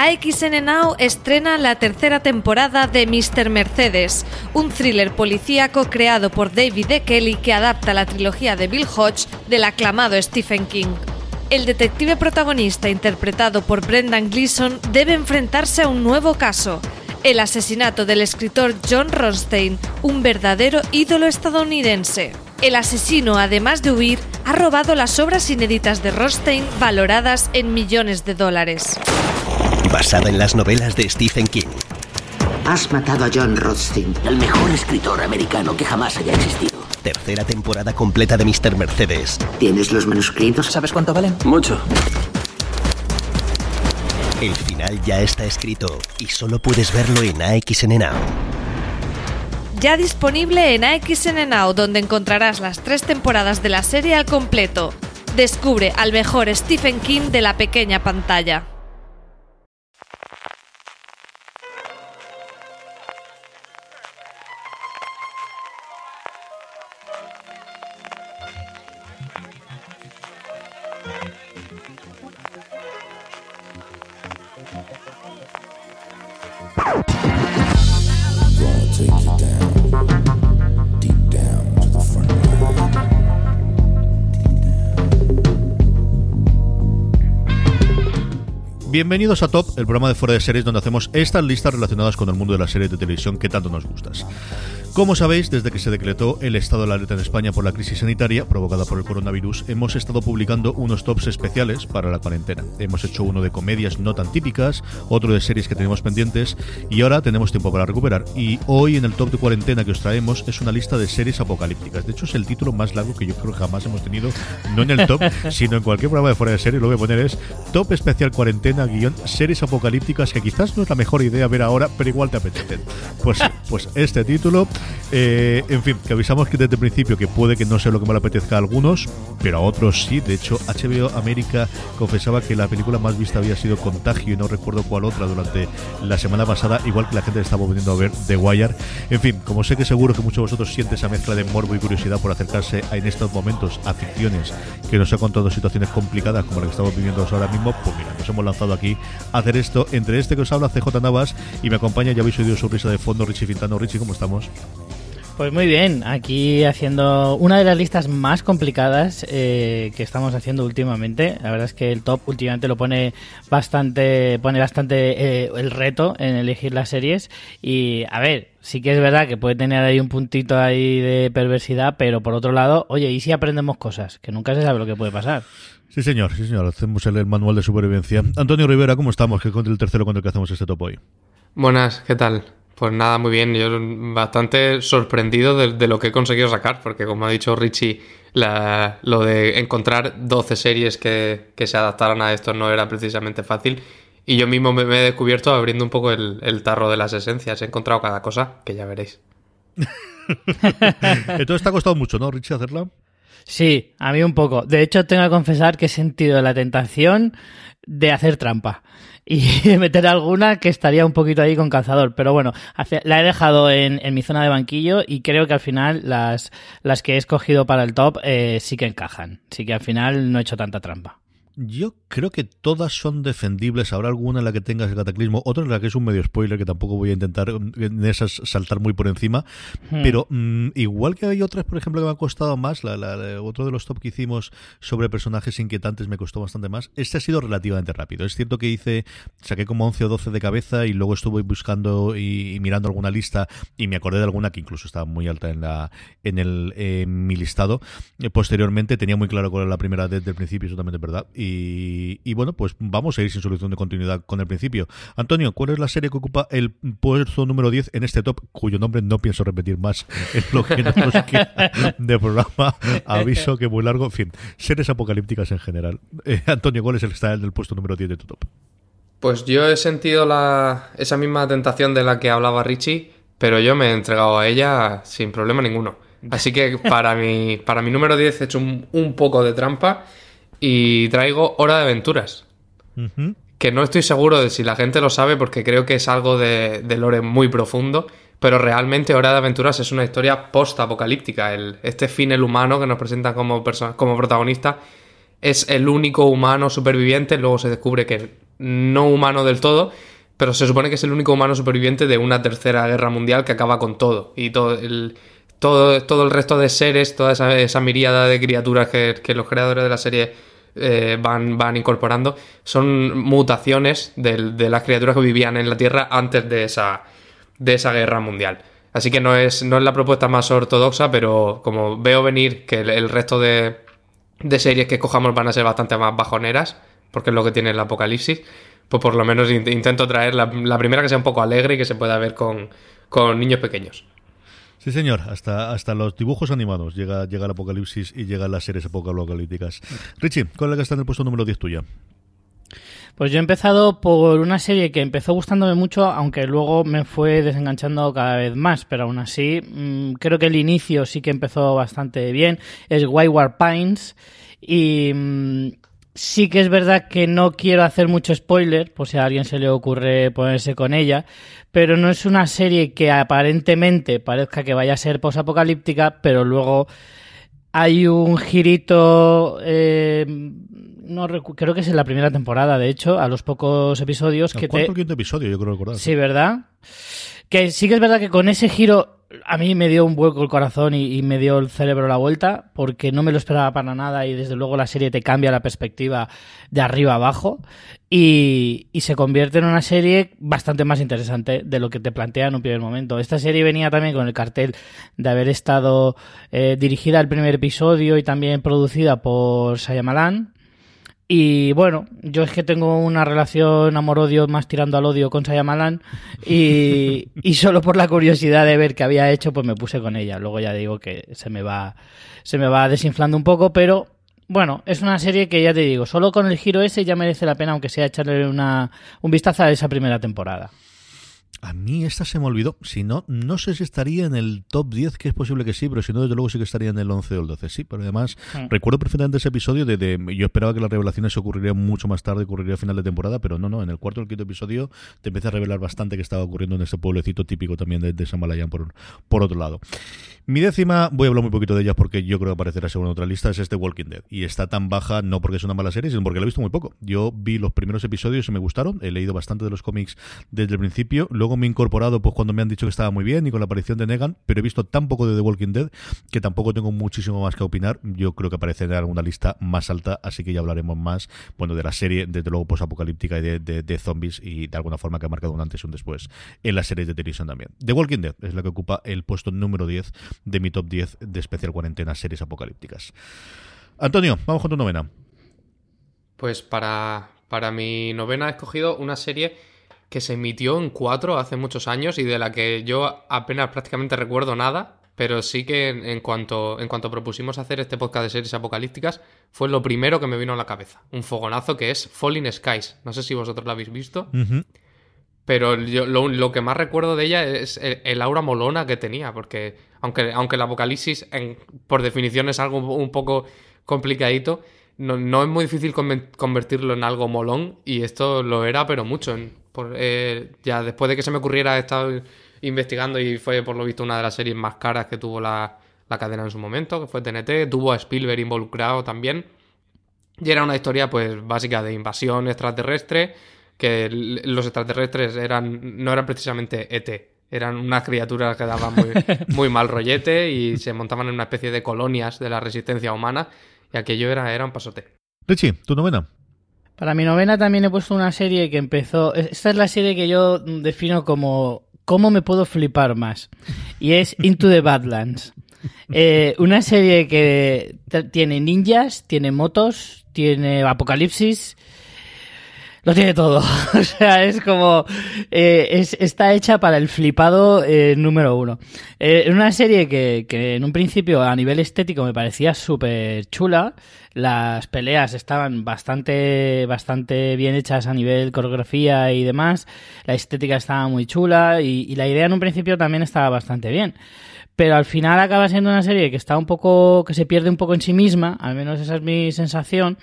AXN estrena la tercera temporada de Mr. Mercedes, un thriller policíaco creado por David E. Kelly que adapta la trilogía de Bill Hodge del aclamado Stephen King. El detective protagonista, interpretado por Brendan Gleeson, debe enfrentarse a un nuevo caso, el asesinato del escritor John Ronstein, un verdadero ídolo estadounidense. El asesino, además de huir, ha robado las obras inéditas de Ronstein valoradas en millones de dólares. Basada en las novelas de Stephen King. Has matado a John Rothstein, el mejor escritor americano que jamás haya existido. Tercera temporada completa de Mr. Mercedes. ¿Tienes los manuscritos? ¿Sabes cuánto valen? Mucho. El final ya está escrito y solo puedes verlo en AXN Now. Ya disponible en AXN Now, donde encontrarás las tres temporadas de la serie al completo. Descubre al mejor Stephen King de la pequeña pantalla. Bienvenidos a Top, el programa de fuera de series donde hacemos estas listas relacionadas con el mundo de las series de televisión que tanto nos gustas. Como sabéis, desde que se decretó el estado de alerta en España por la crisis sanitaria provocada por el coronavirus, hemos estado publicando unos tops especiales para la cuarentena. Hemos hecho uno de comedias no tan típicas, otro de series que tenemos pendientes y ahora tenemos tiempo para recuperar. Y hoy en el top de cuarentena que os traemos es una lista de series apocalípticas. De hecho, es el título más largo que yo creo que jamás hemos tenido, no en el top, sino en cualquier programa de fuera de serie. Lo voy a poner es Top Especial Cuarentena guion series apocalípticas que quizás no es la mejor idea ver ahora, pero igual te apetecen. Pues, pues este título eh, en fin, que avisamos que desde el principio que puede que no sea lo que más le apetezca a algunos, pero a otros sí. De hecho, HBO América confesaba que la película más vista había sido Contagio y no recuerdo cuál otra durante la semana pasada, igual que la gente estaba volviendo a ver The Wire. En fin, como sé que seguro que muchos de vosotros sienten esa mezcla de morbo y curiosidad por acercarse en estos momentos a ficciones que nos ha contado situaciones complicadas como la que estamos viviendo ahora mismo, pues mira, nos hemos lanzado aquí a hacer esto. Entre este que os habla CJ Navas y me acompaña, ya habéis oído su risa de fondo, Richie Fintano. Richie, ¿cómo estamos? Pues muy bien, aquí haciendo una de las listas más complicadas eh, que estamos haciendo últimamente. La verdad es que el top últimamente lo pone bastante, pone bastante eh, el reto en elegir las series. Y a ver, sí que es verdad que puede tener ahí un puntito ahí de perversidad, pero por otro lado, oye, ¿y si aprendemos cosas? Que nunca se sabe lo que puede pasar. Sí, señor, sí, señor. Hacemos el, manual de supervivencia. Antonio Rivera, ¿cómo estamos? ¿Qué contra el tercero con el que hacemos este top hoy? Buenas, ¿qué tal? Pues nada, muy bien. Yo bastante sorprendido de, lo que he conseguido sacar, porque como ha dicho Richie, lo de encontrar 12 series que, se adaptaran a esto no era precisamente fácil. Y yo mismo me, he descubierto abriendo un poco el, tarro de las esencias. He encontrado cada cosa que ya veréis. Entonces te ha costado mucho, ¿no, Richie, hacerla? Sí, a mí un poco. De hecho, tengo que confesar que he sentido la tentación de hacer trampa y meter alguna que estaría un poquito ahí con calzador. Pero bueno, la he dejado en, mi zona de banquillo y creo que al final las, las que he escogido para el top eh, sí que encajan. Sí que al final no he hecho tanta trampa. Yo creo que todas son defendibles. Habrá alguna en la que tengas el cataclismo, otra en la que es un medio spoiler que tampoco voy a intentar mm, en esas saltar muy por encima. Hmm. Pero mm, igual que hay otras, por ejemplo, que me han costado más, la, la- la- otro de los top que hicimos sobre personajes inquietantes me costó bastante más. Este ha sido relativamente rápido. Es cierto que hice, saqué como 11 o 12 de cabeza y luego estuve buscando y, y mirando alguna lista y me acordé de alguna que incluso estaba muy alta en la en el en mi listado. Eh, posteriormente tenía muy claro cuál era la primera desde el principio, es totalmente verdad. Y, y bueno, pues vamos a ir sin solución de continuidad con el principio. Antonio, ¿cuál es la serie que ocupa el puesto número 10 en este top, cuyo nombre no pienso repetir más en lo que nos queda de programa? Aviso que muy largo. En fin, series apocalípticas en general. Eh, Antonio, ¿cuál es el que está en el puesto número 10 de tu top? Pues yo he sentido la, esa misma tentación de la que hablaba Richie, pero yo me he entregado a ella sin problema ninguno. Así que para mi, para mi número 10 he hecho un, un poco de trampa y traigo Hora de Aventuras. Que no estoy seguro de si la gente lo sabe porque creo que es algo de, de lore muy profundo, pero realmente Hora de Aventuras es una historia post-apocalíptica. Este fin el humano que nos presenta como, como protagonista es el único humano superviviente, luego se descubre que no humano del todo, pero se supone que es el único humano superviviente de una tercera guerra mundial que acaba con todo. Y todo el, todo, todo el resto de seres, toda esa, esa miríada de criaturas que, que los creadores de la serie eh, van, van incorporando, son mutaciones de, las criaturas que vivían en la Tierra antes de esa, de esa guerra mundial. Así que no es, no es la propuesta más ortodoxa, pero como veo venir que el, resto de, series que escojamos van a ser bastante más bajoneras, porque es lo que tiene el apocalipsis, pues por lo menos in- intento traer la, la primera que sea un poco alegre y que se pueda ver con, con niños pequeños. Sí, señor, hasta, hasta los dibujos animados llega, llega el apocalipsis y llegan las series apocalípticas. Richie, ¿cuál es la que está en el puesto número 10 tuya? Pues yo he empezado por una serie que empezó gustándome mucho, aunque luego me fue desenganchando cada vez más, pero aún así mm, creo que el inicio sí que empezó bastante bien. Es Wayward Pines y mm, sí que es verdad que no quiero hacer mucho spoiler, por si a alguien se le ocurre ponerse con ella, pero no es una serie que aparentemente parezca que vaya a ser posapocalíptica, pero luego hay un girito, eh, no creo que es en la primera temporada, de hecho, a los pocos episodios El que cuarto te... o quinto episodio, yo creo recordar. Sí, ¿verdad? Que sí que es verdad que con ese giro a mí me dio un vuelco el corazón y, me dio el cerebro la vuelta, porque no me lo esperaba para nada y desde luego la serie te cambia la perspectiva de arriba abajo y, y se convierte en una serie bastante más interesante de lo que te plantea en un primer momento. Esta serie venía también con el cartel de haber estado eh, dirigida el primer episodio y también producida por Sayamalan. Y bueno, yo es que tengo una relación amor-odio más tirando al odio con Sayamalan y, y solo por la curiosidad de ver qué había hecho, pues me puse con ella. Luego ya digo que se me va, se me va desinflando un poco, pero bueno, es una serie que ya te digo, solo con el giro ese ya merece la pena, aunque sea echarle una, un vistazo a esa primera temporada. A mí esta se me olvidó. Si no, no sé si estaría en el top 10, que es posible que sí, pero si no, desde luego sí que estaría en el 11 o el 12. Sí, pero además recuerdo perfectamente ese episodio de, de- Yo esperaba que las revelaciones ocurrirían mucho más tarde, ocurriría a final de temporada, pero no, no. En el cuarto o el quinto episodio te empieza a revelar bastante que estaba ocurriendo en ese pueblecito típico también de, de Samalayan, por, por otro lado. Mi décima, voy a hablar muy poquito de ella porque yo creo que aparecerá según otra lista, es este Walking Dead. Y está tan baja no porque es una mala serie, sino porque la he visto muy poco. Yo vi los primeros episodios y me gustaron, he leído bastante de los cómics desde el principio, luego me he incorporado pues cuando me han dicho que estaba muy bien y con la aparición de Negan, pero he visto tan poco de The Walking Dead que tampoco tengo muchísimo más que opinar. Yo creo que aparecerá en alguna lista más alta, así que ya hablaremos más, bueno, de la serie, desde luego posapocalíptica y de, de, de zombies y de alguna forma que ha marcado un antes y un después en las series de televisión también. The Walking Dead es la que ocupa el puesto número 10 de mi top 10 de especial cuarentena series apocalípticas. Antonio, vamos con tu novena. Pues para, para mi novena he escogido una serie que se emitió en 4 hace muchos años y de la que yo apenas prácticamente recuerdo nada, pero sí que en, en cuanto, en cuanto propusimos hacer este podcast de series apocalípticas, fue lo primero que me vino a la cabeza. Un fogonazo que es Falling Skies. No sé si vosotros lo habéis visto, pero yo, lo, lo que más recuerdo de ella es el, el aura molona que tenía, porque aunque, aunque el apocalipsis en- por definición es algo un poco complicadito, no, no es muy difícil convertirlo en algo molón y esto lo era, pero mucho. En- por, eh, ya después de que se me ocurriera he estado investigando y fue por lo visto una de las series más caras que tuvo la, la cadena en su momento, que fue TNT, tuvo a Spielberg involucrado también. Y era una historia, pues, básica de invasión extraterrestre, que los extraterrestres eran no eran precisamente ET, eran unas criaturas que daban muy, muy mal rollete y se montaban en una especie de colonias de la resistencia humana y aquello era, era un pasote. Richie, ¿tu novena? Para mi novena también he puesto una serie que empezó... Esta es la serie que yo defino como ¿cómo me puedo flipar más? Y es Into the Badlands. Eh, una serie que tiene ninjas, tiene motos, tiene apocalipsis, lo tiene todo. o sea, es como. Eh, es, está hecha para el flipado eh, número uno. Una serie que, que, en un principio, a nivel estético, me parecía súper chula. Las peleas estaban bastante, bastante bien hechas a nivel coreografía y demás. La estética estaba muy chula y, y la idea en un principio también estaba bastante bien pero al final acaba siendo una serie que está un poco que se pierde un poco en sí misma, al menos esa es mi sensación,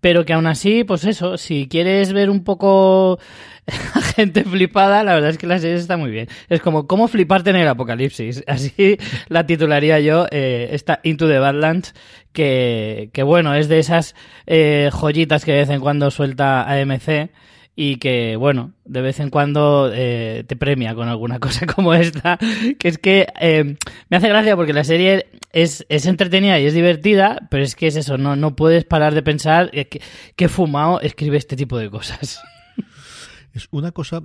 pero que aún así, pues eso, si quieres ver un poco a gente flipada, la verdad es que la serie está muy bien. Es como, ¿cómo fliparte en el apocalipsis? Así la titularía yo, eh, esta Into the Badlands, que, que bueno, es de esas eh, joyitas que de vez en cuando suelta AMC y que, bueno, de vez en cuando eh, te premia con alguna cosa como esta, que es que eh, me hace gracia porque la serie es, es, entretenida y es divertida, pero es que es eso, no, no puedes parar de pensar que, que fumado escribe este tipo de cosas. Es una cosa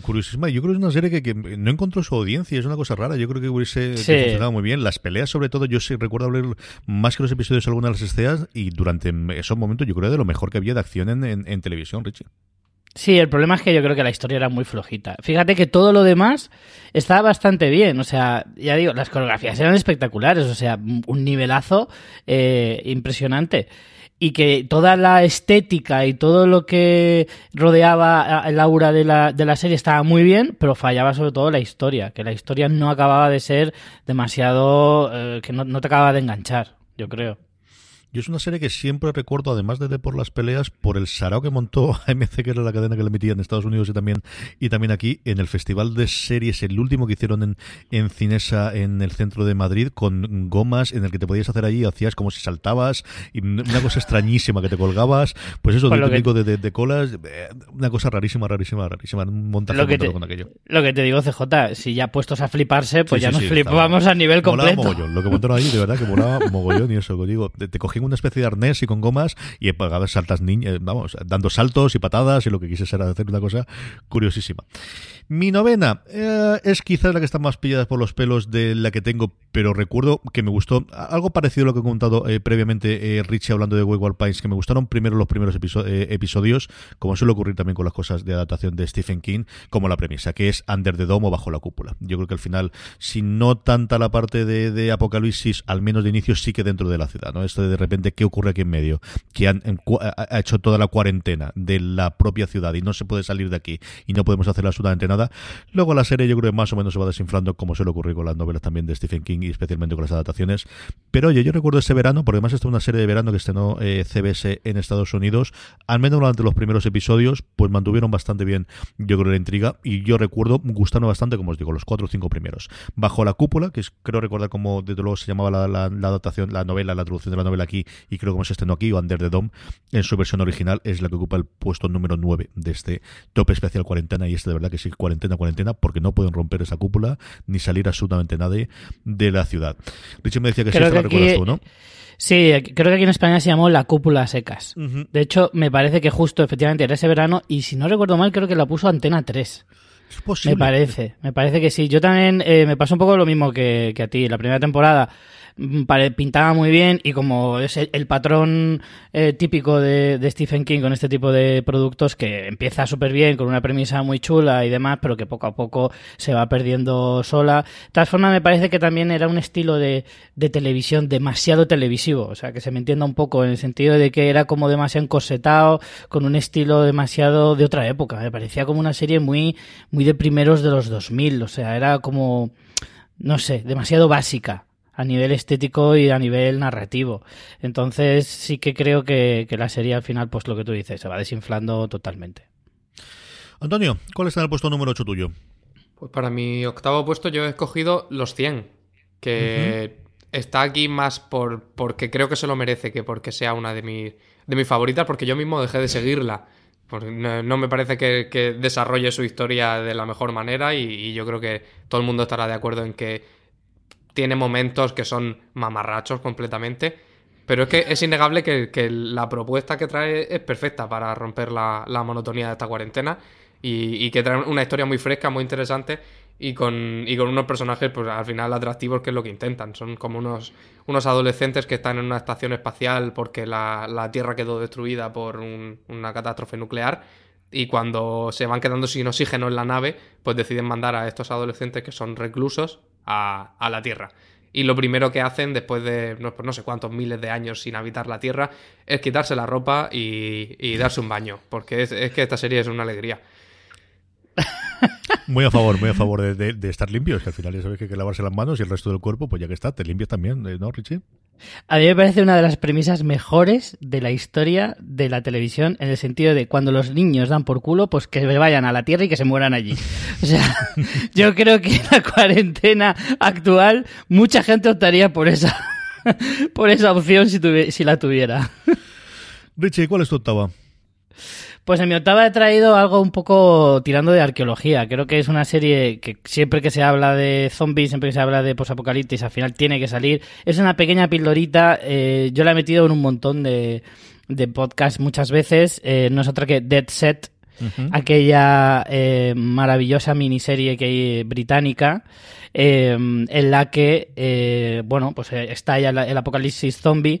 curiosísima. Yo creo que es una serie que, que, no encontró su audiencia. Es una cosa rara. Yo creo que hubiese sí. funcionado muy bien. Las peleas, sobre todo, yo sí recuerdo ver más que los episodios algunas de las escenas y durante esos momentos yo creo de lo mejor que había de acción en, en, en televisión, Richie. Sí, el problema es que yo creo que la historia era muy flojita. Fíjate que todo lo demás estaba bastante bien. O sea, ya digo, las coreografías eran espectaculares. O sea, un nivelazo eh, impresionante. Y que toda la estética y todo lo que rodeaba el aura de la, de la serie estaba muy bien, pero fallaba sobre todo la historia. Que la historia no acababa de ser demasiado. Eh, que no, no te acababa de enganchar, yo creo. Yo es una serie que siempre recuerdo, además de, por las peleas, por el sarao que montó AMC, que era la cadena que le emitía en Estados Unidos y también, y también aquí, en el Festival de Series, el último que hicieron en, en Cinesa, en el centro de Madrid, con gomas en el que te podías hacer allí, hacías como si saltabas, y una cosa extrañísima que te colgabas, pues eso, de, típico que... de, de, colas, una cosa rarísima, rarísima, rarísima, un montaje lo que te, con aquello. Lo que te digo, CJ, si ya puestos a fliparse, pues Sí, ya sí, nos sí, flipamos estaba- a nivel completo. Molaba mogollón. Lo que montaron ahí, de verdad, que molaba mogollón y eso, que digo, te, te una especie de arnés y con gomas y pagabas saltas niñas, vamos, dando saltos y patadas y lo que quise era hacer una cosa curiosísima. Mi novena eh, es quizás la que está más pillada por los pelos de la que tengo, pero recuerdo que me gustó algo parecido a lo que he contado eh, previamente eh, Richie hablando de Wayward Pines, que me gustaron primero los primeros episo- eh, episodios, como suele ocurrir también con las cosas de adaptación de Stephen King, como la premisa, que es Under the Dome o Bajo la Cúpula. Yo creo que al final, si no tanta la parte de, de apocalipsis, al menos de inicio sí que dentro de la ciudad, ¿no? Esto de de repente, ¿qué ocurre aquí en medio? Que han, ha, hecho toda la cuarentena de la propia ciudad y no se puede salir de aquí y no podemos hacer absolutamente nada. Luego la serie yo creo que más o menos se va desinflando como suele ocurrir con las novelas también de Stephen King y especialmente con las adaptaciones. Pero oye, yo recuerdo ese verano, porque además esta es una serie de verano que estrenó eh, CBS en Estados Unidos, al menos durante los primeros episodios, pues mantuvieron bastante bien, yo creo, la intriga y yo recuerdo gustando bastante, como os digo, los cuatro o cinco primeros. Bajo la cúpula, que es, creo recordar como desde luego se llamaba la, la, la adaptación, la novela, la traducción de la novela aquí y creo que se estrenó aquí, o Under the Dome, en su versión original, es la que ocupa el puesto número 9 de este top especial cuarentena. Y este de verdad que sí, cuarentena, cuarentena, porque no pueden romper esa cúpula ni salir absolutamente nadie de la ciudad. Richie me decía que Creo sí, que esta la recuerdas tú, ¿no? Sí, creo que aquí en España se llamó La Cúpula Secas. De hecho, me parece que justo, efectivamente, era ese verano y si no recuerdo mal, creo que la puso Antena 3. Es posible. Me parece, me parece que sí. Yo también eh, me pasó un poco lo mismo que, que a ti. La primera temporada pintaba muy bien y como es el, patrón eh, típico de, de Stephen King con este tipo de productos que empieza súper bien con una premisa muy chula y demás, pero que poco a poco se va perdiendo sola. De todas formas, me parece que también era un estilo de, de televisión demasiado televisivo. O sea, que se me entienda un poco en el sentido de que era como demasiado encorsetado, con un estilo demasiado de otra época. Me parecía como una serie muy, muy de primeros de los 2000. O sea, era como, no sé, demasiado básica a nivel estético y a nivel narrativo. Entonces sí que creo que, que la serie al final, pues lo que tú dices, se va desinflando totalmente. Antonio, ¿cuál está en el puesto número 8 tuyo? Pues para mi octavo puesto yo he escogido los 100, que está aquí más por porque creo que se lo merece que porque sea una de, mis de mis favoritas, porque yo mismo dejé de seguirla. Porque no, me parece que, desarrolle su historia de la mejor manera y, yo creo que todo el mundo estará de acuerdo en que tiene momentos que son mamarrachos completamente. Pero es que es innegable que, la propuesta que trae es perfecta para romper la, monotonía de esta cuarentena y, y, que trae una historia muy fresca, muy interesante y con, y con unos personajes, pues al final atractivos, que es lo que intentan. Son como unos, unos adolescentes que están en una estación espacial porque la, la Tierra quedó destruida por una catástrofe nuclear. Y cuando se van quedando sin oxígeno en la nave, pues deciden mandar a estos adolescentes que son reclusos a, la Tierra. Y lo primero que hacen después de no, pues no, sé cuántos miles de años sin habitar la Tierra es quitarse la ropa y, y darse un baño. Porque es, es que esta serie es una alegría. Muy a favor, muy a favor de, estar limpios, que al final ya sabes que hay que lavarse las manos y el resto del cuerpo, pues ya que está, te limpias también, ¿no, Richie? A mí me parece una de las premisas mejores de la historia de la televisión, en el sentido de cuando los niños dan por culo, pues que vayan a la Tierra y que se mueran allí. O sea, yo creo que en la cuarentena actual mucha gente optaría por esa, por esa opción si, si la tuviera. Richie, ¿cuál es tu octava? Pues en mi octava he traído algo un poco tirando de arqueología. Creo que es una serie que siempre que se habla de zombies, siempre que se habla de posapocalipsis, al final tiene que salir. Es una pequeña pildorita. Eh, yo la he metido en un montón de, de podcasts muchas veces. Eh, no es otra que Dead Set, aquella eh, maravillosa miniserie que hay británica. en la que, bueno, pues estalla el apocalipsis zombie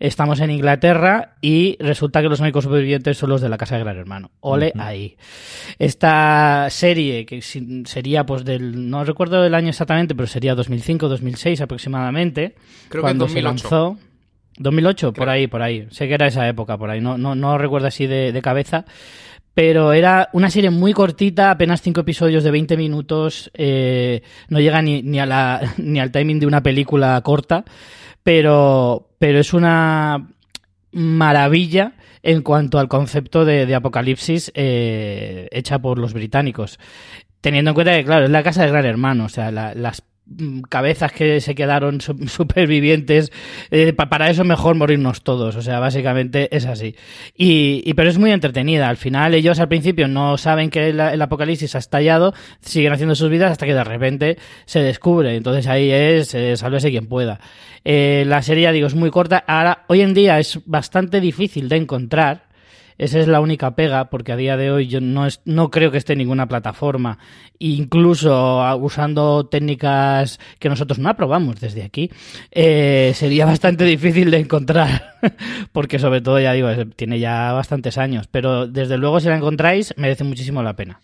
estamos en Inglaterra y resulta que los únicos supervivientes son los de la casa de Gran Hermano. Ole ahí. Esta serie, que sería pues del, no recuerdo el año exactamente, pero sería 2005, 2006 aproximadamente, Creo cuando que se lanzó. 2008, por ahí, por ahí. Sé que era esa época, por ahí. No, no, no recuerdo así de, cabeza. Pero era una serie muy cortita, apenas cinco episodios de 20 minutos. Eh, no llega ni, ni, a la, ni al timing de una película corta pero, pero es una maravilla en cuanto al concepto de, apocalipsis eh, hecha por los británicos. Teniendo en cuenta que, claro, es la casa del gran hermano, o sea, las cabezas que se quedaron supervivientes eh, para eso mejor morirnos todos o sea básicamente es así. Y, pero es muy entretenida al final ellos al principio no saben que el, apocalipsis ha estallado siguen haciendo sus vidas hasta que de repente se descubre entonces ahí es eh, sálvese quien pueda. Eh, la serie digo es muy corta ahora hoy en día es bastante difícil de encontrar esa es la única pega, porque a día de hoy yo no, es, no creo que esté en ninguna plataforma. Incluso ah, usando técnicas que nosotros no aprobamos desde aquí, eh, sería bastante difícil de encontrar. porque sobre todo, ya digo, tiene ya bastantes años. Pero desde luego, si la encontráis, merece muchísimo la pena.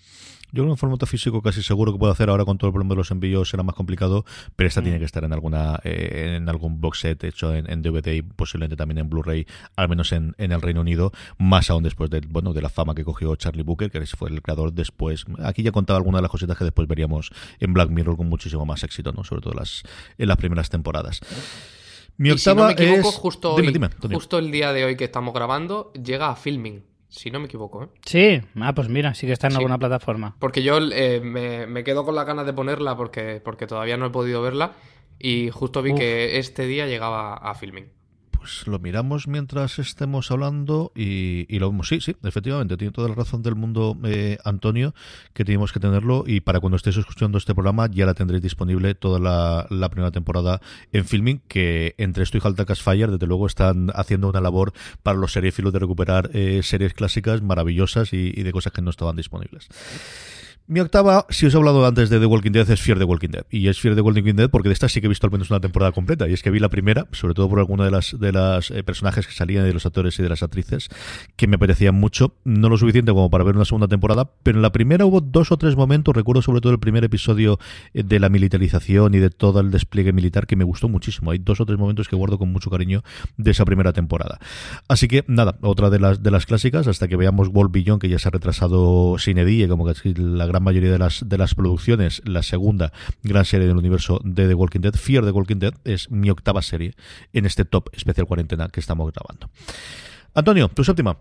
Yo en formato físico casi seguro que puedo hacer ahora con todo el problema de los envíos será más complicado, pero esta tiene mm. que estar en alguna eh, en algún box set hecho en, DVD y posiblemente también en Blu-ray, al menos en, el Reino Unido, más aún después de, bueno, de la fama que cogió Charlie Booker, que fue el creador después. Aquí ya contaba algunas de las cositas que después veríamos en Black Mirror con muchísimo más éxito, ¿no? Sobre todo las, en las primeras temporadas. Mi octava es... justo, justo el día de hoy que estamos grabando, llega a filming si no me equivoco. ¿eh? Sí, ah, pues mira, sí que está en alguna plataforma. Porque yo eh, me, quedo con la ganas de ponerla porque, porque todavía no he podido verla y justo vi que este día llegaba a filming pues lo miramos mientras estemos hablando y, lo vemos. Sí, sí, efectivamente, tiene toda la razón del mundo eh, Antonio, que tenemos que tenerlo y para cuando estéis escuchando este programa ya la tendréis disponible toda la, primera temporada en filming, que entre esto y Haltakas Fire, desde luego, están haciendo una labor para los seriefilos de recuperar eh, series clásicas maravillosas y, de cosas que no estaban disponibles. Mi octava, si os he hablado antes de The Walking Dead, es Fear the Walking Dead. Y es Fear the Walking Dead porque de esta sí que he visto al menos una temporada completa. Y es que vi la primera, sobre todo por alguno de las, de las eh, personajes que salían, de los actores y de las actrices, que me parecían mucho. No lo suficiente como para ver una segunda temporada, pero en la primera hubo dos o tres momentos, recuerdo sobre todo el primer episodio eh, de la militarización y de todo el despliegue militar que me gustó muchísimo. Hay dos o tres momentos que guardo con mucho cariño de esa primera temporada. Así que nada, otra de las, de las clásicas, hasta que veamos World Beyond, que ya se ha retrasado sin edie, como que la gran mayoría de las, de las producciones, la segunda gran serie del universo de The Walking Dead, Fear the Walking Dead, es mi octava serie en este top especial cuarentena que estamos grabando. Antonio, tu séptima.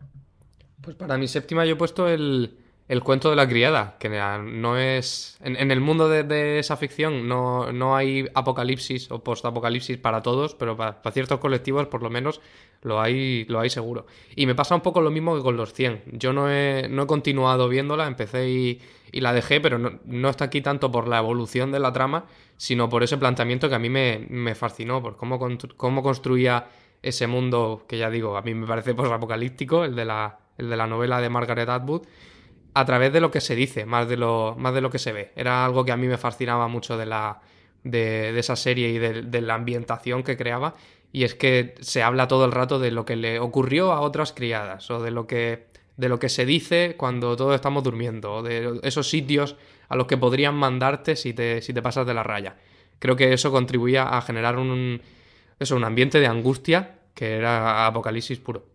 Pues para mi séptima yo he puesto el, el cuento de la criada, que no es... En, el mundo de, esa ficción no, no, hay apocalipsis o post-apocalipsis para todos, pero para, ciertos colectivos por lo menos lo hay, lo hay seguro. Y me pasa un poco lo mismo que con los 100. Yo no he, no he continuado viéndola, empecé y, y la dejé, pero no, está aquí tanto por la evolución de la trama, sino por ese planteamiento que a mí me, fascinó, por cómo, cómo construía ese mundo que ya digo, a mí me parece post-apocalíptico, el, de la, el de la novela de Margaret Atwood, a través de lo que se dice, más de lo, más de lo que se ve. Era algo que a mí me fascinaba mucho de, la, de, esa serie y de la ambientación que creaba, y es que se habla todo el rato de lo que le ocurrió a otras criadas, o de lo que de lo que se dice cuando todos estamos durmiendo, de esos sitios a los que podrían mandarte si te, si te pasas de la raya. Creo que eso contribuía a generar un, eso, un ambiente de angustia que era apocalipsis puro.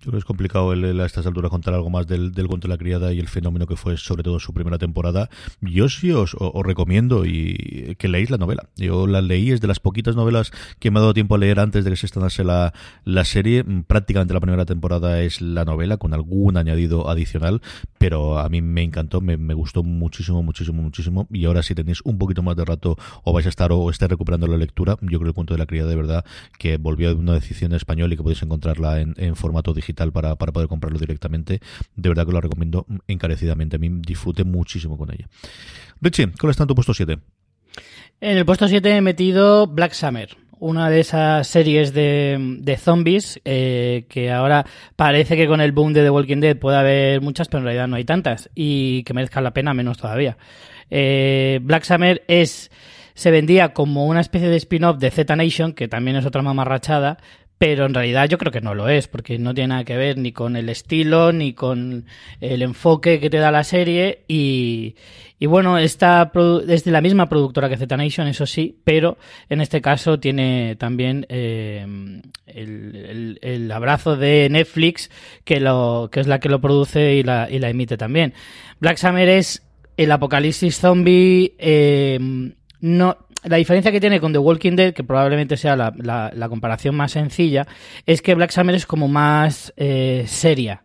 Yo creo que es complicado a estas alturas contar algo más del, del cuento de la criada y el fenómeno que fue sobre todo su primera temporada. Yo sí os, recomiendo y que leáis la novela. Yo la leí, es de las poquitas novelas que me ha dado tiempo a leer antes de que se estrenase la, la serie. Prácticamente la primera temporada es la novela con algún añadido adicional, pero a mí me encantó, me, gustó muchísimo, muchísimo, muchísimo. Y ahora si tenéis un poquito más de rato o vais a estar o estéis recuperando la lectura, yo creo que el cuento de la criada de verdad que volvió a una decisión en español y que podéis encontrarla en, en formato digital para, poder comprarlo directamente. De verdad que lo recomiendo encarecidamente. A mí disfruté muchísimo con ella. Richie, ¿cuál está en tu puesto 7? En el puesto 7 he metido Black Summer una de esas series de, de zombies eh, que ahora parece que con el boom de The Walking Dead puede haber muchas, pero en realidad no hay tantas y que merezcan la pena menos todavía. Eh, Black Summer es se vendía como una especie de spin-off de Z Nation, que también es otra mamarrachada, pero en realidad yo creo que no lo es, porque no tiene nada que ver ni con el estilo, ni con el enfoque que te da la serie, y, y bueno, esta es de la misma productora que Z Nation, eso sí, pero en este caso tiene también eh, el, el, abrazo de Netflix, que, lo, que es la que lo produce y la, y la emite también. Black Summer es el apocalipsis zombie, eh, no la diferencia que tiene con The Walking Dead, que probablemente sea la, la, comparación más sencilla, es que Black Summer es como más eh, seria.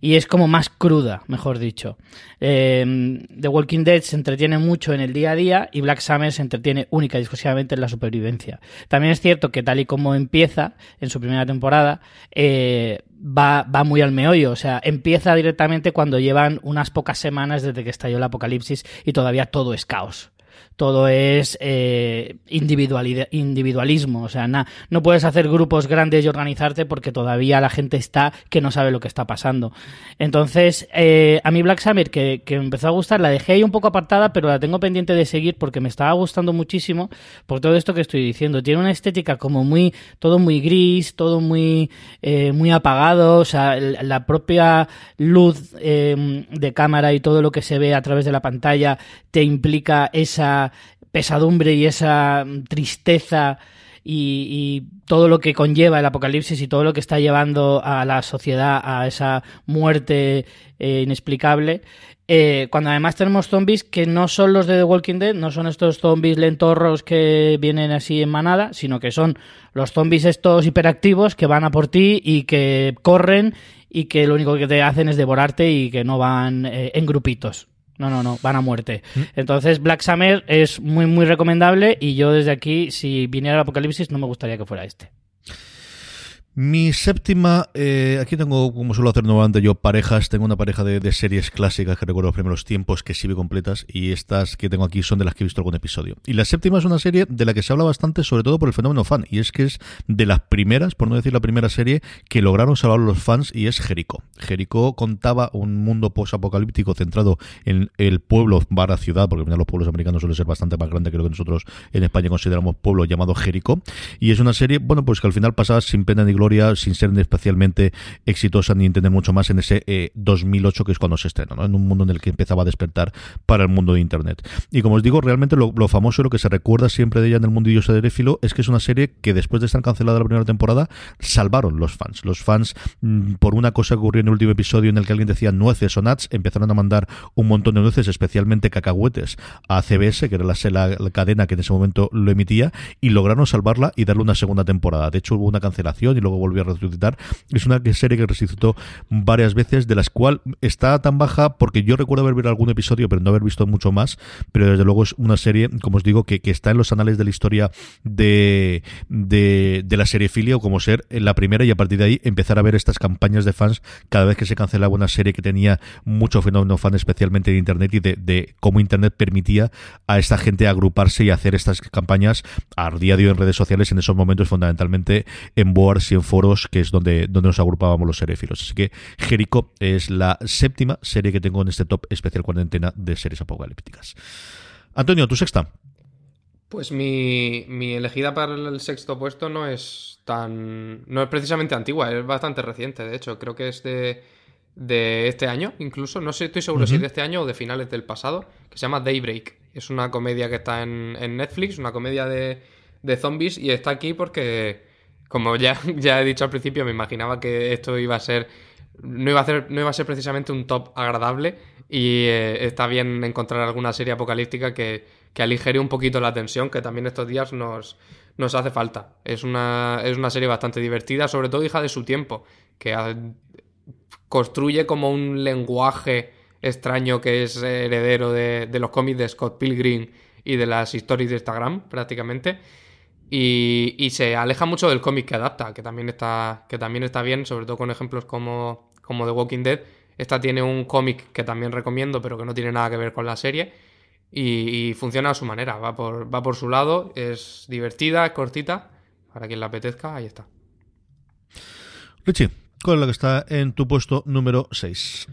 Y es como más cruda, mejor dicho. Em, The Walking Dead se entretiene mucho en el día a día y Black Summer se entretiene única y exclusivamente en la supervivencia. También es cierto que tal y como empieza en su primera temporada, eh, va, va muy al meollo. O sea, empieza directamente cuando llevan unas pocas semanas desde que estalló el apocalipsis y todavía todo es caos todo es eh, individualismo. O sea, no puedes hacer grupos grandes y organizarte porque todavía la gente está que no sabe lo que está pasando. Entonces, eh, a mí Black Summer, que, que, empezó a gustar, la dejé ahí un poco apartada, pero la tengo pendiente de seguir porque me estaba gustando muchísimo por todo esto que estoy diciendo. Tiene una estética como muy, todo muy gris, todo muy, eh, muy apagado. O sea, la propia luz de cámara y todo lo que se ve a través de la pantalla te implica esa pesadumbre y esa tristeza y, todo lo que conlleva el apocalipsis y todo lo que está llevando a la sociedad a esa muerte eh, inexplicable. Eh, cuando además tenemos zombies que no son los de The Walking Dead, no son estos zombies lentorros que vienen así en manada, sino que son los zombies estos hiperactivos que van a por ti y que corren y que lo único que te hacen es devorarte y que no van eh, en grupitos. No, no, no, van a muerte. Mm. Entonces, Black Summer es muy, muy recomendable y yo desde aquí, si viniera el apocalipsis, no me gustaría que fuera este. Mi séptima, eh, aquí tengo, como suelo hacer nuevamente yo, parejas. Tengo una pareja de, series clásicas que recuerdo los primeros tiempos que sí vi completas y estas que tengo aquí son de las que he visto algún episodio. Y la séptima es una serie de la que se habla bastante, sobre todo por el fenómeno fan, y es que es de las primeras, por no decir la primera serie, que lograron salvar los fans y es Jericho. Jericho contaba un mundo post-apocalíptico centrado en el pueblo barra ciudad, porque al final los pueblos americanos suelen ser bastante más grandes que lo que nosotros en España consideramos pueblo llamado Jericho. Y es una serie, bueno, pues que al final pasaba sin pena ni gloria sin ser especialmente exitosa ni entender mucho más en ese 2008 eh, que es cuando se estrenó, en un mundo en el que empezaba a despertar para el mundo de Internet. Y como os digo, realmente lo, famoso, lo que se recuerda siempre de ella en el mundo seréfilo es que es una serie que después de estar cancelada la primera temporada, salvaron los fans. Los fans, mm, por una cosa que ocurrió en el último episodio en el que alguien decía nueces o nuts, empezaron a mandar un montón de nueces, especialmente cacahuetes, a CBS, que era la cadena que en ese momento lo emitía, y lograron salvarla y darle una segunda temporada. De hecho, hubo una cancelación y luego volvió a resucitar. Es una serie que resucitó varias veces, de las cual está tan baja porque yo recuerdo haber visto algún episodio, pero no haber visto mucho más. Pero desde luego es una serie, como os digo, que, está en los anales de la historia de, de, la serie Filio, como ser la primera y a partir de ahí empezar a ver estas campañas de fans cada vez que se cancelaba una serie que tenía mucho fenómeno fan, especialmente en Internet, y de, de cómo Internet permitía a esta gente agruparse y hacer estas campañas a diario en redes sociales en esos momentos, fundamentalmente en boards y en foros, que es donde, donde nos agrupábamos los seréfilos. Así que Jericho es la séptima serie que tengo en este top especial cuarentena de series apocalípticas. Antonio, tu sexta. Pues mi, mi, elegida para el sexto puesto no es tan. no es precisamente antigua, es bastante reciente, de hecho. Creo que es de, de este año, incluso. No sé, estoy seguro si es de este año o de finales del pasado. Que se llama Daybreak. Es una comedia que está en, en Netflix, una comedia de, de zombies. Y está aquí porque como ya, ya he dicho al principio, me imaginaba que esto iba a ser. No iba a, ser, no iba a ser precisamente un top agradable. Y eh, está bien encontrar alguna serie apocalíptica que, que aligere un poquito la tensión, que también estos días nos, nos hace falta. Es una, es una serie bastante divertida, sobre todo hija de su tiempo, que construye como un lenguaje extraño que es heredero de, de los cómics de Scott Pilgrim y de las historias de Instagram, prácticamente. Y, se aleja mucho del cómic que adapta, que también está, que también está bien, sobre todo con ejemplos como, como The Walking Dead. Esta tiene un cómic que también recomiendo, pero que no tiene nada que ver con la serie. Y, funciona a su manera, va por, va por su lado, es divertida, es cortita. Para quien la apetezca, ahí está. Richie, ¿cuál es la que está en tu puesto número 6?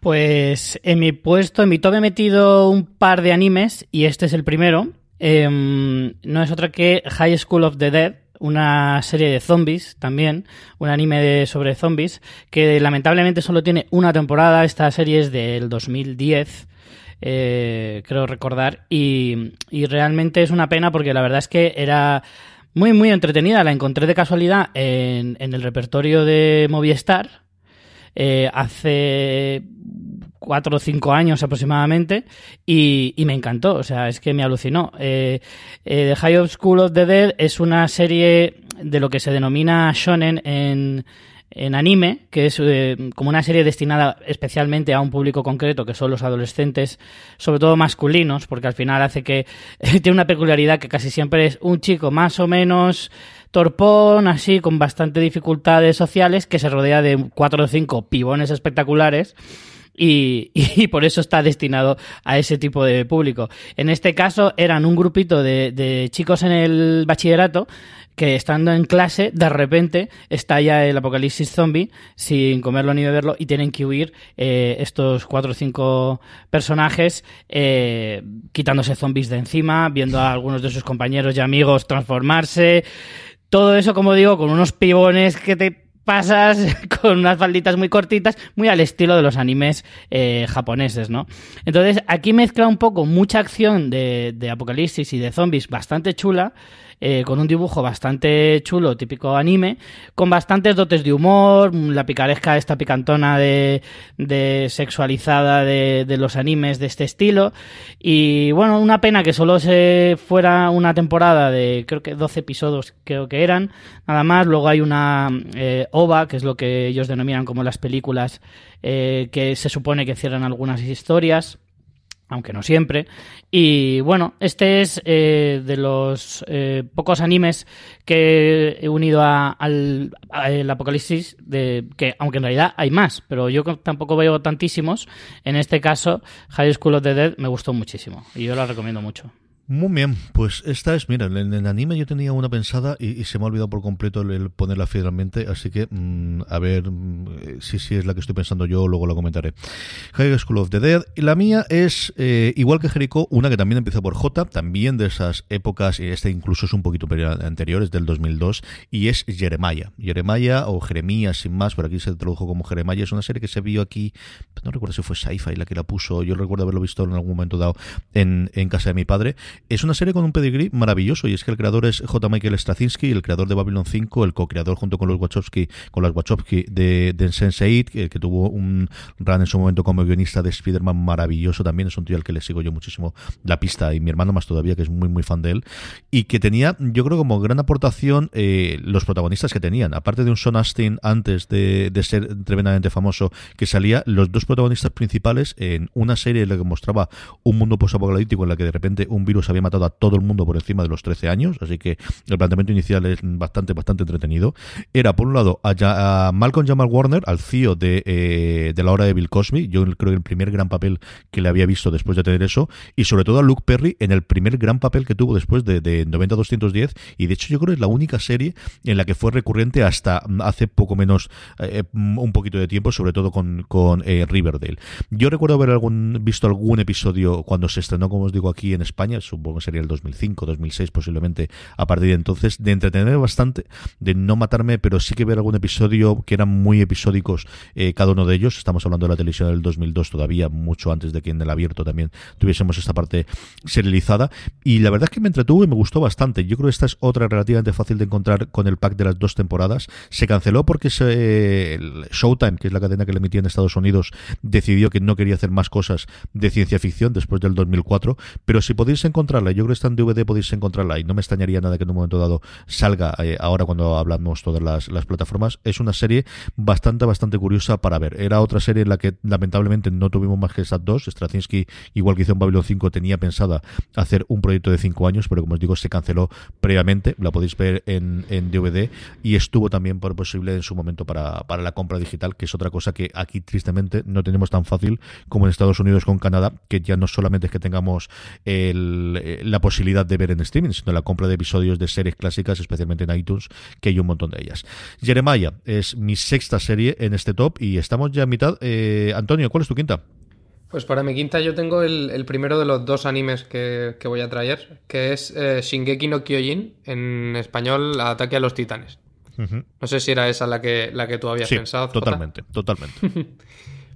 Pues en mi puesto, en mi top he metido un par de animes y este es el primero. Em, no es otra que High School of the Dead, una serie de zombies también, un anime sobre zombies, que lamentablemente solo tiene una temporada, esta serie es del 2010. Eh, creo recordar y, realmente es una pena porque la verdad es que era muy muy entretenida la encontré de casualidad en, en el repertorio de Movistar eh, hace cuatro o cinco años aproximadamente y, me encantó, o sea, es que me alucinó. Eh, eh, The High School of the Dead es una serie de lo que se denomina shonen en, en anime, que es como una serie destinada especialmente a un público concreto, que son los adolescentes, sobre todo masculinos, porque al final hace que tiene una peculiaridad que casi siempre es un chico más o menos torpón, así, con bastante dificultades sociales, que se rodea de cuatro o cinco pibones espectaculares. Y, por eso está destinado a ese tipo de público. En este caso eran un grupito de, de chicos en el bachillerato que estando en clase, de repente estalla el apocalipsis zombie sin comerlo ni beberlo y tienen que huir eh, estos cuatro o cinco personajes eh, quitándose zombies de encima, viendo a algunos de sus compañeros y amigos transformarse, todo eso, como digo, con unos pibones que te pasas con unas falditas muy cortitas, muy al estilo de los animes eh, japoneses, ¿no? Entonces, aquí mezcla un poco mucha acción de, de apocalipsis y de zombies bastante chula, eh, con un dibujo bastante chulo, típico anime, con bastantes dotes de humor, la picaresca esta picantona de, de sexualizada de, de, los animes de este estilo. Y bueno, una pena que solo se fuera una temporada de creo que 12 episodios creo que eran, nada más. Luego hay una eh, OVA, que es lo que ellos denominan como las películas eh, que se supone que cierran algunas historias. Aunque no siempre. Y bueno, este es eh, de los eh, pocos animes que he unido al, apocalipsis, de, que aunque en realidad hay más, pero yo tampoco veo tantísimos. En este caso, High School of the Dead me gustó muchísimo y yo la recomiendo mucho. Muy bien, pues esta es, mira, en el anime yo tenía una pensada y, se me ha olvidado por completo el, ponerla finalmente, así que mm, a ver mm, si, si es la que estoy pensando yo, luego la comentaré. High School of the Dead, y la mía es, eh, igual que Jericho, una que también empieza por J, también de esas épocas, y esta incluso es un poquito anterior, es del 2002, y es Jeremiah. Jeremiah o Jeremías, sin más, pero aquí se tradujo como Jeremiah, es una serie que se vio aquí, no recuerdo si fue Sci-Fi la que la puso, yo recuerdo haberlo visto en algún momento dado en, en casa de mi padre es una serie con un pedigree maravilloso y es que el creador es J. Michael Straczynski, el creador de Babylon 5, el co-creador junto con los Wachowski, con los Wachowski de, de Sense8, que, que, tuvo un run en su momento como guionista de Spider-Man maravilloso también, es un tío al que le sigo yo muchísimo la pista y mi hermano más todavía, que es muy muy fan de él, y que tenía, yo creo como gran aportación eh, los protagonistas que tenían, aparte de un Son Astin antes de, de ser tremendamente famoso, que salía los dos protagonistas principales en una serie en la que mostraba un mundo post-apocalíptico en la que de repente un virus había matado a todo el mundo por encima de los 13 años, así que el planteamiento inicial es bastante, bastante entretenido. Era, por un lado, a, Malcolm Jamal Warner, al CEO de, eh, de la hora de Bill Cosby, yo creo que el primer gran papel que le había visto después de tener eso, y sobre todo a Luke Perry en el primer gran papel que tuvo después de, de 90-210, y de hecho yo creo que es la única serie en la que fue recurrente hasta hace poco menos, eh, un poquito de tiempo, sobre todo con, con eh, Riverdale. Yo recuerdo haber algún, visto algún episodio cuando se estrenó, como os digo, aquí en España, supongo que sería el 2005, 2006 posiblemente, a partir de entonces, de entretener bastante, de no matarme, pero sí que ver algún episodio que eran muy episódicos eh, cada uno de ellos. Estamos hablando de la televisión del 2002 todavía, mucho antes de que en el abierto también tuviésemos esta parte serializada. Y la verdad es que me entretuvo y me gustó bastante. Yo creo que esta es otra relativamente fácil de encontrar con el pack de las dos temporadas. Se canceló porque se, Showtime, que es la cadena que le emitía en Estados Unidos, decidió que no quería hacer más cosas de ciencia ficción después del 2004. Pero si podéis encontrarla, yo creo que está en DVD, podéis encontrarla y no me extrañaría nada que en un momento dado salga eh, ahora cuando hablamos todas las, plataformas. Es una serie bastante, bastante curiosa para ver. Era otra serie en la que lamentablemente no tuvimos más que esas dos. Straczynski, igual que hizo en Babylon 5, tenía pensada hacer un proyecto de cinco años, pero como os digo, se canceló previamente. La podéis ver en, en DVD y estuvo también por posible en su momento para, para la compra digital, que es otra cosa que aquí tristemente no tenemos tan fácil como en Estados Unidos con Canadá, que ya no solamente es que tengamos el, eh, la posibilidad de ver en streaming, sino la compra de episodios de series clásicas, especialmente en iTunes, que hay un montón de ellas. Jeremiah es mi sexta serie en este top y estamos ya a mitad. Eh, Antonio, ¿cuál es tu quinta? Pues para mi quinta yo tengo el, primero de los dos animes que, voy a traer, que es eh, Shingeki no Kyojin, en español Ataque a los Titanes. No sé si era esa la que, la que tú habías pensado. Totalmente, totalmente.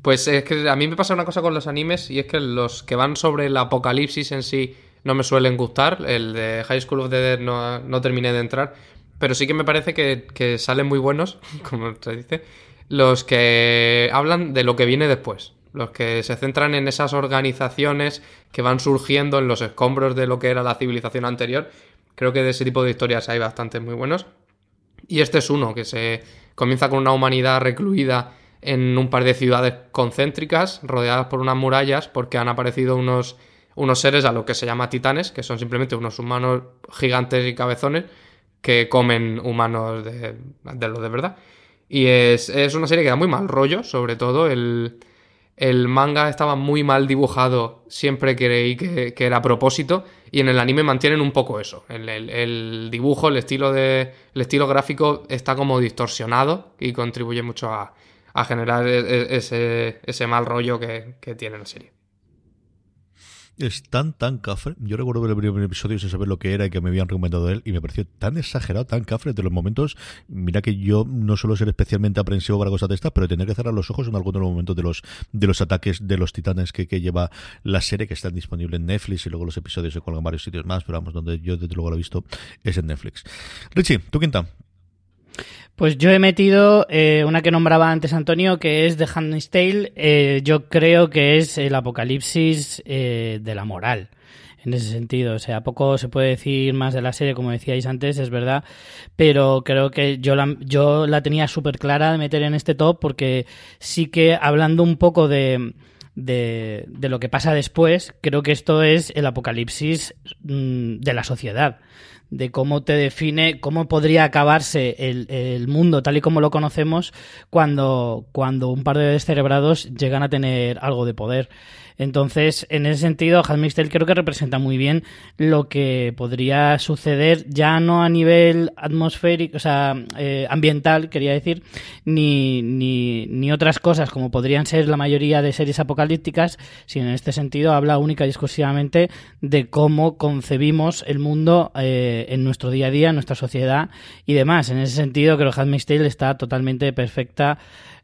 pues es que a mí me pasa una cosa con los animes y es que los que van sobre el apocalipsis en sí no me suelen gustar. El de High School of the Dead no, no terminé de entrar. Pero sí que me parece que, salen muy buenos, como se dice, los que hablan de lo que viene después. Los que se centran en esas organizaciones que van surgiendo en los escombros de lo que era la civilización anterior. Creo que de ese tipo de historias hay bastantes muy buenos. Y este es uno que se comienza con una humanidad recluida en un par de ciudades concéntricas, rodeadas por unas murallas, porque han aparecido unos unos seres a lo que se llama titanes, que son simplemente unos humanos gigantes y cabezones que comen humanos de, lo de verdad. Y es, una serie que da muy mal rollo, sobre todo. El, manga estaba muy mal dibujado, siempre creí que, era a propósito, y en el anime mantienen un poco eso. El, dibujo, el estilo, de, el estilo gráfico está como distorsionado y contribuye mucho a, generar e, e, ese, ese, mal rollo que, que tiene la serie es tan, tan cafre. Yo recuerdo ver el primer episodio sin saber lo que era y que me habían recomendado él y me pareció tan exagerado, tan cafre de los momentos. Mira que yo no suelo ser especialmente aprensivo para cosas de estas, pero tener que cerrar los ojos en algunos de los momentos de los, de los ataques de los titanes que, que lleva la serie que está disponible en Netflix y luego los episodios se cuelgan en varios sitios más, pero vamos, donde yo desde luego lo he visto es en Netflix. Richie, ¿tú quinta? Pues yo he metido eh, una que nombraba antes Antonio, que es The Handmaid's Tale. Eh, yo creo que es el apocalipsis eh, de la moral, en ese sentido. O sea, poco se puede decir más de la serie, como decíais antes, es verdad. Pero creo que yo la, yo la tenía súper clara de meter en este top, porque sí que hablando un poco de de, de, lo que pasa después, creo que esto es el apocalipsis mm, de la sociedad de cómo te define, cómo podría acabarse el, el, mundo tal y como lo conocemos cuando, cuando un par de descerebrados llegan a tener algo de poder. Entonces, en ese sentido, Handmaid's creo que representa muy bien lo que podría suceder ya no a nivel atmosférico, o sea, eh, ambiental, quería decir, ni, ni, ni, otras cosas como podrían ser la mayoría de series apocalípticas, sino en este sentido habla única y exclusivamente de cómo concebimos el mundo eh, en nuestro día a día, en nuestra sociedad y demás. En ese sentido, creo que Handmaid's Tale está totalmente perfecta,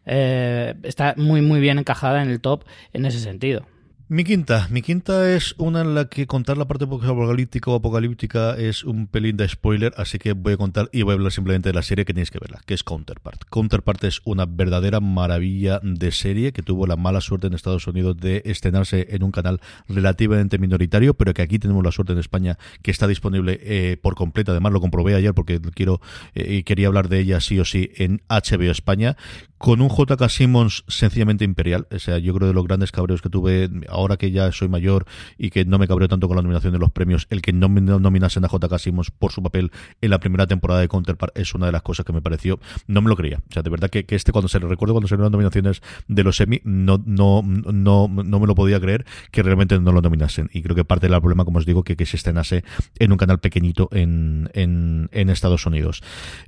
eh, está muy, muy bien encajada en el top en ese sentido. Mi quinta, mi quinta es una en la que contar la parte apocalíptica o apocalíptica es un pelín de spoiler, así que voy a contar y voy a hablar simplemente de la serie que tenéis que verla, que es Counterpart. Counterpart es una verdadera maravilla de serie que tuvo la mala suerte en Estados Unidos de estrenarse en un canal relativamente minoritario, pero que aquí tenemos la suerte en España que está disponible eh, por completo. Además lo comprobé ayer porque quiero eh, quería hablar de ella sí o sí en HBO España con un JK Simmons sencillamente imperial. O sea, yo creo de los grandes cabreos que tuve que ya soy mayor y que no me cabreo tanto con la nominación de los premios, el que no nominasen a JK Simmons por su papel en la primera temporada de Counterpart es una de las cosas que me pareció, no me lo creía. O sea, de verdad que, este cuando se le recuerdo cuando se le las nominaciones de los Emmy, no, no, no, no me lo podía creer que realmente no lo nominasen. Y creo que parte del problema, como os digo, que, que se estrenase en un canal pequeñito en, en, en Estados Unidos.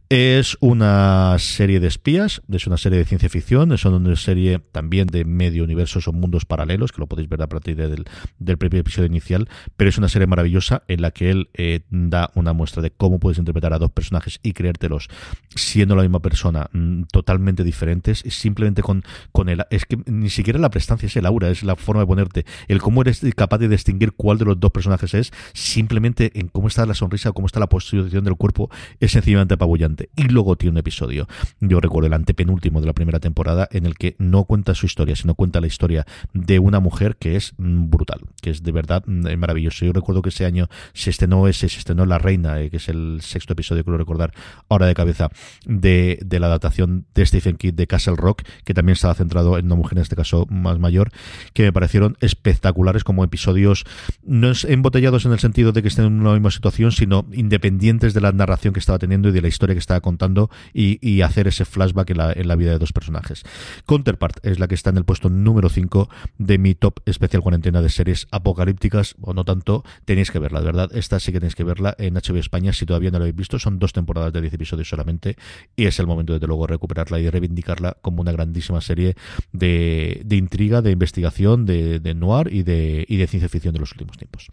Es una serie de espías, es una serie de ciencia ficción, es una serie también de medio universos o mundos paralelos, que lo podéis ver a partir del, del primer episodio inicial, pero es una serie maravillosa en la que él eh, da una muestra de cómo puedes interpretar a dos personajes y creértelos siendo la misma persona, mm, totalmente diferentes, simplemente con, con el... Es que ni siquiera la prestancia es el aura, es la forma de ponerte, el cómo eres capaz de distinguir cuál de los dos personajes es, simplemente en cómo está la sonrisa, cómo está la posición del cuerpo, es sencillamente apabullante. Y luego tiene un episodio, yo recuerdo el antepenúltimo de la primera temporada, en el que no cuenta su historia, sino cuenta la historia de una mujer que es mm, brutal, que es de verdad mm, maravilloso. Yo recuerdo que ese año se estrenó ese, se estrenó La Reina, eh, que es el sexto episodio, creo recordar ahora de cabeza, de, de, la adaptación de Stephen King de Castle Rock, que también estaba centrado en una mujer, en este caso más mayor, que me parecieron espectaculares como episodios, no embotellados en el sentido de que estén en una misma situación, sino independientes de la narración que estaba teniendo y de la historia que estaba contando y, y hacer ese flashback en la, en la vida de dos personajes. Counterpart es la que está en el puesto número 5 de mi top especial cuarentena de series apocalípticas, o no tanto, tenéis que verla, de verdad. Esta sí que tenéis que verla en HBO España si todavía no la habéis visto. Son dos temporadas de 10 episodios solamente y es el momento, desde luego, recuperarla y reivindicarla como una grandísima serie de, de intriga, de investigación, de, de noir y de, y de ciencia ficción de los últimos tiempos.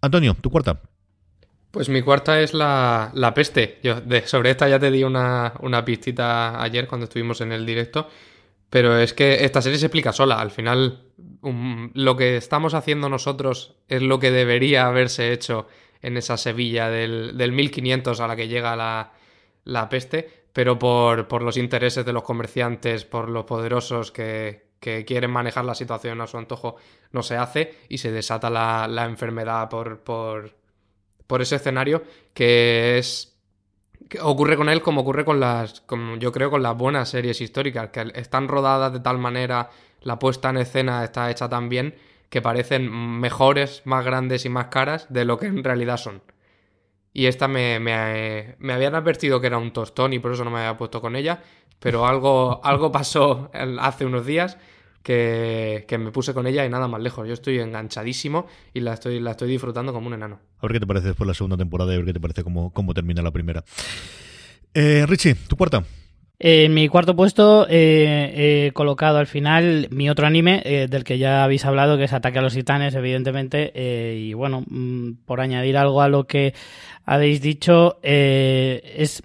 Antonio, tu cuarta. Pues mi cuarta es la, la peste. Yo de, sobre esta ya te di una, una pistita ayer cuando estuvimos en el directo. Pero es que esta serie se explica sola. Al final, lo que estamos haciendo nosotros es lo que debería haberse hecho en esa Sevilla del, del 1500 a la que llega la, la peste, pero por, por, los intereses de los comerciantes, por los poderosos que, que, quieren manejar la situación a su antojo, no se hace y se desata la, la enfermedad por, por, por ese escenario que es ocurre con él como ocurre con las, como yo creo, con las buenas series históricas, que están rodadas de tal manera, la puesta en escena está hecha tan bien, que parecen mejores, más grandes y más caras de lo que en realidad son. Y esta me, me, me habían advertido que era un tostón y por eso no me había puesto con ella, pero algo, algo pasó hace unos días que, que, me puse con ella y nada más lejos. Yo estoy enganchadísimo y la estoy, la estoy disfrutando como un enano. A ver qué te parece después la segunda temporada y a ver qué te parece cómo, cómo termina la primera. Eh, Richie, tu cuarta. En mi cuarto puesto eh, he colocado al final mi otro anime, eh, del que ya habéis hablado, que es Ataque a los Titanes, evidentemente. Eh, y bueno, mm, por añadir algo a lo que habéis dicho, es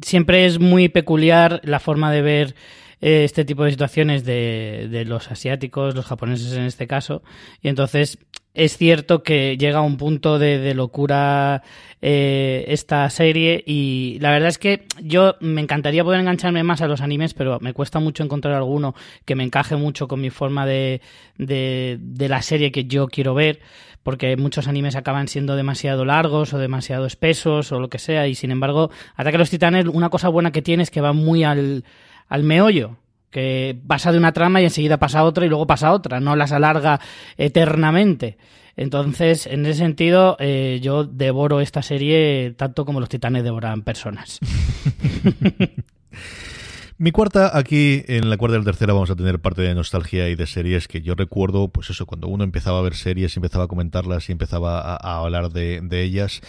siempre es muy peculiar la forma de ver este tipo de situaciones de, de, los asiáticos, los japoneses en este caso, y entonces es cierto que llega a un punto de, de locura eh, esta serie y la verdad es que yo me encantaría poder engancharme más a los animes, pero me cuesta mucho encontrar alguno que me encaje mucho con mi forma de, de, de la serie que yo quiero ver porque muchos animes acaban siendo demasiado largos o demasiado espesos o lo que sea, y sin embargo, Ataque a los Titanes, una cosa buena que tiene es que va muy al, al meollo que pasa de una trama y enseguida pasa otra y luego pasa otra, no las alarga eternamente. Entonces, en ese sentido, eh, yo devoro esta serie tanto como los titanes devoran personas. Mi cuarta, aquí en la cuarta y la tercera vamos a tener parte de nostalgia y de series que yo recuerdo, pues eso, cuando uno empezaba a ver series empezaba a comentarlas y empezaba a, hablar de, ellas,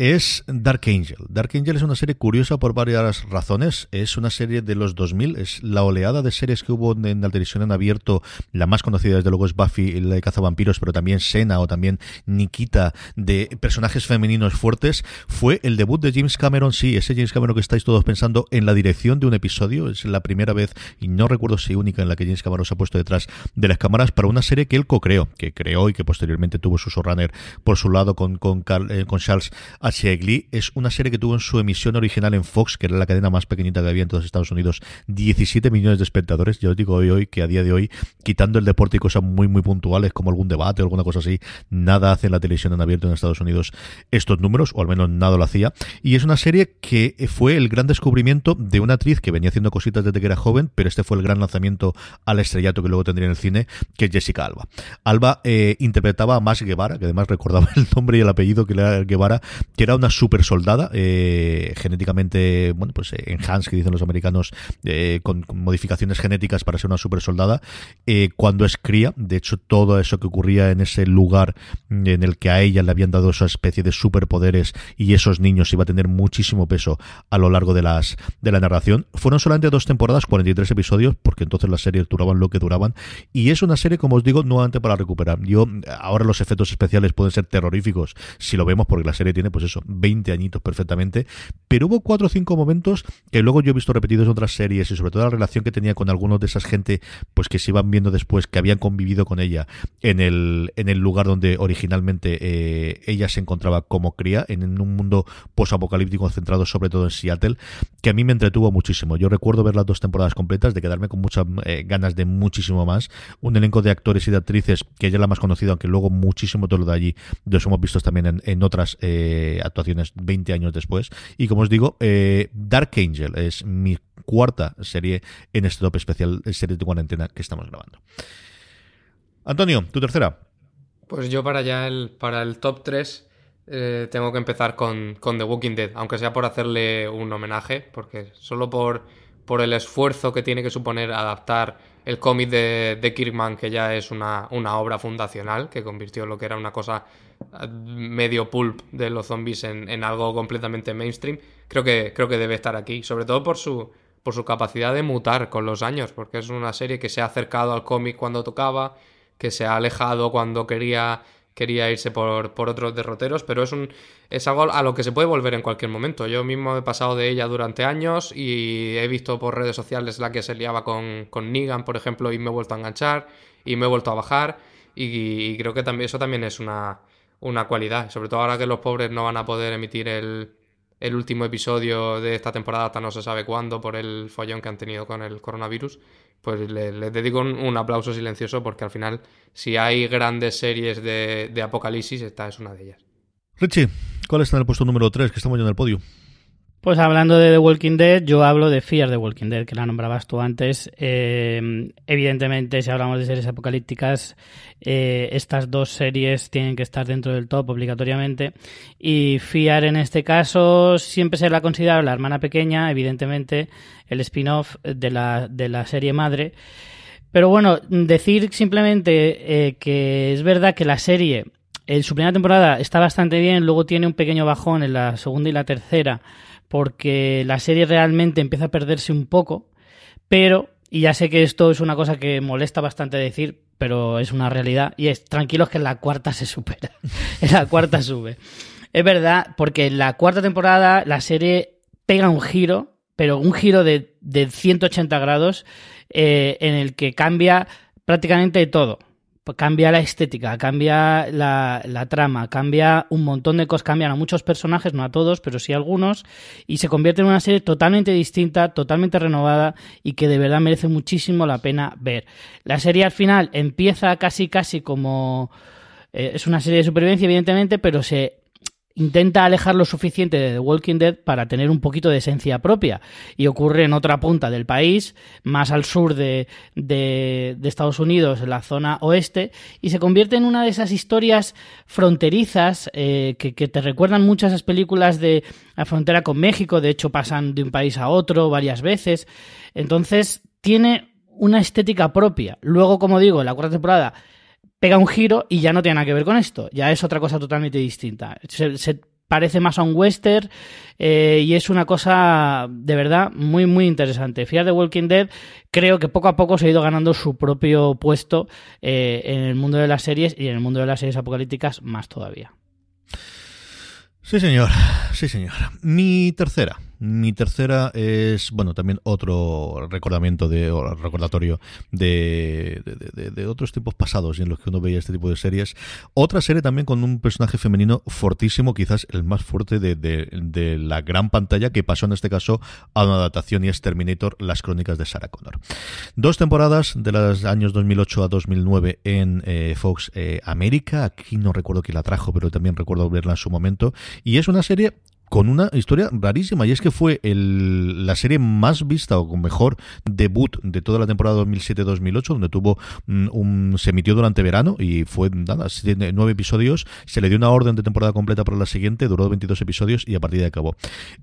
es Dark Angel. Dark Angel es una serie curiosa por varias razones. Es una serie de los 2000, es la oleada de series que hubo en la televisión en abierto. La más conocida desde luego es Buffy, la de cazavampiros, pero también Sena o también Nikita, de personajes femeninos fuertes. Fue el debut de James Cameron, sí, ese James Cameron que estáis todos pensando en la dirección de un episodio. Es la primera vez, y no recuerdo si única, en la que James Cameron se ha puesto detrás de las cámaras para una serie que él co-creó, que creó y que posteriormente tuvo su showrunner por su lado con, con, eh, con Charles Es una serie que tuvo en su emisión original en Fox, que era la cadena más pequeñita que había en todos Estados Unidos, 17 millones de espectadores. Yo os digo hoy, hoy que a día de hoy, quitando el deporte y cosas muy, muy puntuales como algún debate o alguna cosa así, nada hace la televisión en abierto en Estados Unidos estos números, o al menos nada lo hacía. Y es una serie que fue el gran descubrimiento de una actriz que venía haciendo cositas desde que era joven, pero este fue el gran lanzamiento al estrellato que luego tendría en el cine, que es Jessica Alba. Alba eh, interpretaba a Max Guevara, que además recordaba el nombre y el apellido que era Guevara, era una super soldada, eh, genéticamente, bueno, pues eh, enhanced, que dicen los americanos, eh, con, modificaciones genéticas para ser una super soldada, cuando es cría. De hecho, todo eso que ocurría en ese lugar en el que a ella le habían dado esa especie de superpoderes y esos niños iba a tener muchísimo peso a lo largo de las de la narración. Fueron solamente dos temporadas, 43 episodios, porque entonces las series duraban lo que duraban. Y es una serie, como os digo, nuevamente para recuperar. Yo, ahora los efectos especiales pueden ser terroríficos si lo vemos, porque la serie tiene, pues eso, 20 añitos perfectamente, pero hubo cuatro o cinco momentos que luego yo he visto repetidos en otras series y sobre todo la relación que tenía con algunos de esas gente pues que se iban viendo después que habían convivido con ella en el, en el lugar donde originalmente eh, ella se encontraba como cría, en un mundo posapocalíptico centrado sobre todo en Seattle, que a mí me entretuvo muchísimo. Yo recuerdo ver las dos temporadas completas, de quedarme con muchas eh, ganas de muchísimo más. Un elenco de actores y de actrices que ella es la más conocida, aunque luego muchísimo todo lo de allí los hemos visto también en, en otras eh, actuaciones 20 años después. Y como os digo, eh, Dark Angel es mi cuarta serie en este top especial, serie de cuarentena que estamos grabando. Antonio, tu tercera. Pues yo para ya el, para el top 3 eh, tengo que empezar con, con, The Walking Dead, aunque sea por hacerle un homenaje, porque solo por, por el esfuerzo que tiene que suponer adaptar el cómic de, de, Kirkman, que ya es una, una, obra fundacional, que convirtió lo que era una cosa medio pulp de los zombies en, en, algo completamente mainstream, creo que, creo que debe estar aquí, sobre todo por su, por su capacidad de mutar con los años, porque es una serie que se ha acercado al cómic cuando tocaba, que se ha alejado cuando quería quería irse por, por, otros derroteros, pero es, un, es algo a lo que se puede volver en cualquier momento. Yo mismo he pasado de ella durante años y he visto por redes sociales la que se liaba con, con Negan, por ejemplo, y me he vuelto a enganchar y me he vuelto a bajar y, creo que también eso también es una, una cualidad, sobre todo ahora que los pobres no van a poder emitir el, el último episodio de esta temporada hasta no se sabe cuándo por el follón que han tenido con el coronavirus, pues les le dedico un, aplauso silencioso porque al final, si hay grandes series de, de, apocalipsis, esta es una de ellas. Richie, ¿cuál está en el puesto número 3 que estamos ya en el podio? Pues hablando de The Walking Dead, yo hablo de Fear the Walking Dead, que la nombrabas tú antes. Eh, evidentemente, si hablamos de series apocalípticas, eh, estas dos series tienen que estar dentro del top obligatoriamente. Y Fear en este caso siempre se la ha considerado la hermana pequeña, evidentemente, el spin-off de la, de la serie madre. Pero bueno, decir simplemente eh, que es verdad que la serie en su primera temporada está bastante bien, luego tiene un pequeño bajón en la segunda y la tercera porque la serie realmente empieza a perderse un poco, pero, y ya sé que esto es una cosa que molesta bastante decir, pero es una realidad, y es tranquilos que en la cuarta se supera, en la cuarta sube. Es verdad, porque en la cuarta temporada la serie pega un giro, pero un giro de, de 180 grados, eh, en el que cambia prácticamente todo cambia la estética, cambia la, la, trama, cambia un montón de cosas, cambian a muchos personajes, no a todos, pero sí a algunos, y se convierte en una serie totalmente distinta, totalmente renovada y que de verdad merece muchísimo la pena ver. La serie al final empieza casi casi como... Eh, es una serie de supervivencia, evidentemente, pero se intenta alejar lo suficiente de The Walking Dead para tener un poquito de esencia propia. Y ocurre en otra punta del país, más al sur de, de, Estados Unidos, en la zona oeste, y se convierte en una de esas historias fronterizas eh, que, te recuerdan muchas esas películas de la frontera con México, de hecho pasan de un país a otro varias veces. Entonces tiene una estética propia. Luego, como digo, en la cuarta temporada pega un giro y ya no tiene nada que ver con esto, ya es otra cosa totalmente distinta. Se, parece más a un western eh, y es una cosa de verdad muy muy interesante. Fear the Walking Dead creo que poco a poco se ha ido ganando su propio puesto eh, en el mundo de las series y en el mundo de las series apocalípticas más todavía. Sí señor, sí señor. Mi tercera. Mi tercera es, bueno, también otro recordamiento de, o recordatorio de, de, otros tiempos pasados en los que uno veía este tipo de series. Otra serie también con un personaje femenino fortísimo, quizás el más fuerte de, la gran pantalla, que pasó en este caso a una adaptación y es Terminator, las crónicas de Sarah Connor. Dos temporadas de los años 2008 a 2009 en eh, Fox eh, América. Aquí no recuerdo quién la trajo, pero también recuerdo verla en su momento. Y es una serie con una historia rarísima y es que fue el, la serie más vista o con mejor debut de toda la temporada 2007-2008 donde tuvo mm, un, se emitió durante verano y fue nada, nueve episodios se le dio una orden de temporada completa para la siguiente duró 22 episodios y a partir de acabó.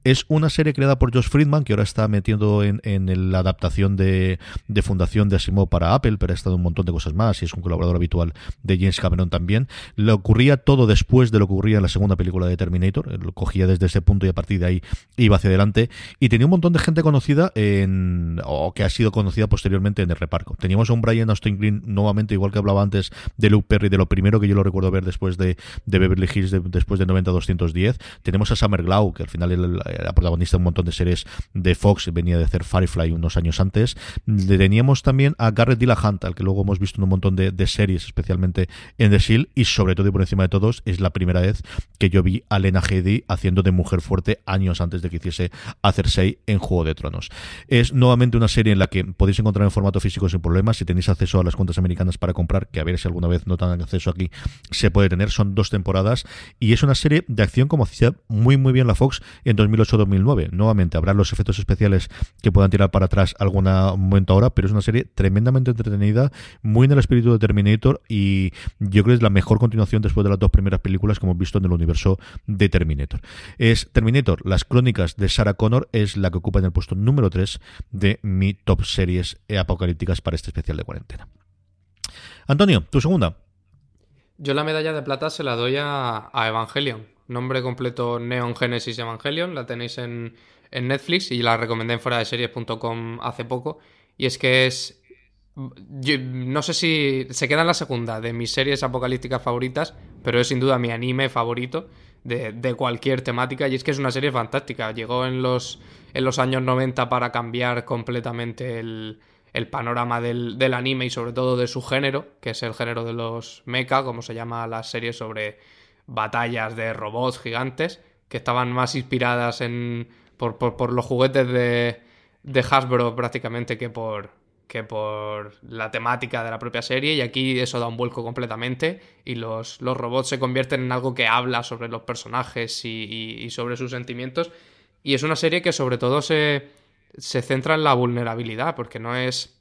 Es una serie creada por Josh Friedman que ahora está metiendo en, en la adaptación de, Fundación de Asimov para Apple pero ha estado un montón de cosas más y es un colaborador habitual de James Cameron también. Le ocurría todo después de lo que ocurría en la segunda película de Terminator lo cogía desde punto y a partir de ahí iba hacia adelante. Y tenía un montón de gente conocida en, o que ha sido conocida posteriormente en el reparto. Teníamos a un Brian Austin Green nuevamente, igual que hablaba antes de Luke Perry, de lo primero que yo lo recuerdo ver después de, de Beverly Hills, después de 90-210. Tenemos a Summer Glau, que al final era protagonista de un montón de series de Fox, venía de hacer Firefly unos años antes. Teníamos también a Garrett Dillahunt, al que luego hemos visto en un montón de, de series, especialmente en The Shield, y sobre todo y por encima de todos, es la primera vez que yo vi a Lena Headey haciendo de mujer fuerte años antes de que hiciese a Cersei en Juego de Tronos. Es nuevamente una serie en la que podéis encontrar en formato físico sin problemas. Si tenéis acceso a las cuentas americanas para comprar, que a ver si alguna vez no tengan acceso aquí, se puede tener. Son dos temporadas y es una serie de acción como hacía muy muy bien la Fox en 2008-2009. Nuevamente habrá los efectos especiales que puedan tirar para atrás algún momento ahora, pero es una serie tremendamente entretenida, muy en el espíritu de Terminator y yo creo que es la mejor continuación después de las dos primeras películas que hemos visto en el universo de Terminator. Terminator, las crónicas de Sarah Connor, es la que ocupa en el puesto número 3 de mi top series apocalípticas para este especial de cuarentena. Antonio, tu segunda. Yo la medalla de plata se la doy a, Evangelion. Nombre completo Neon Genesis Evangelion. La tenéis en, Netflix y la recomendé en fuera de series.com hace poco. Y es que es no sé si se queda en la segunda de mis series apocalípticas favoritas, pero es sin duda mi anime favorito de, cualquier temática y es que es una serie fantástica. Llegó en los, en los años 90 para cambiar completamente el, panorama del, anime y sobre todo de su género, que es el género de los mecha, como se llama la serie sobre batallas de robots gigantes, que estaban más inspiradas en, por, por los juguetes de, de Hasbro prácticamente que por, que por la temática de la propia serie y aquí eso da un vuelco completamente y los, los robots se convierten en algo que habla sobre los personajes y, sobre sus sentimientos y es una serie que sobre todo se, se centra en la vulnerabilidad porque no es...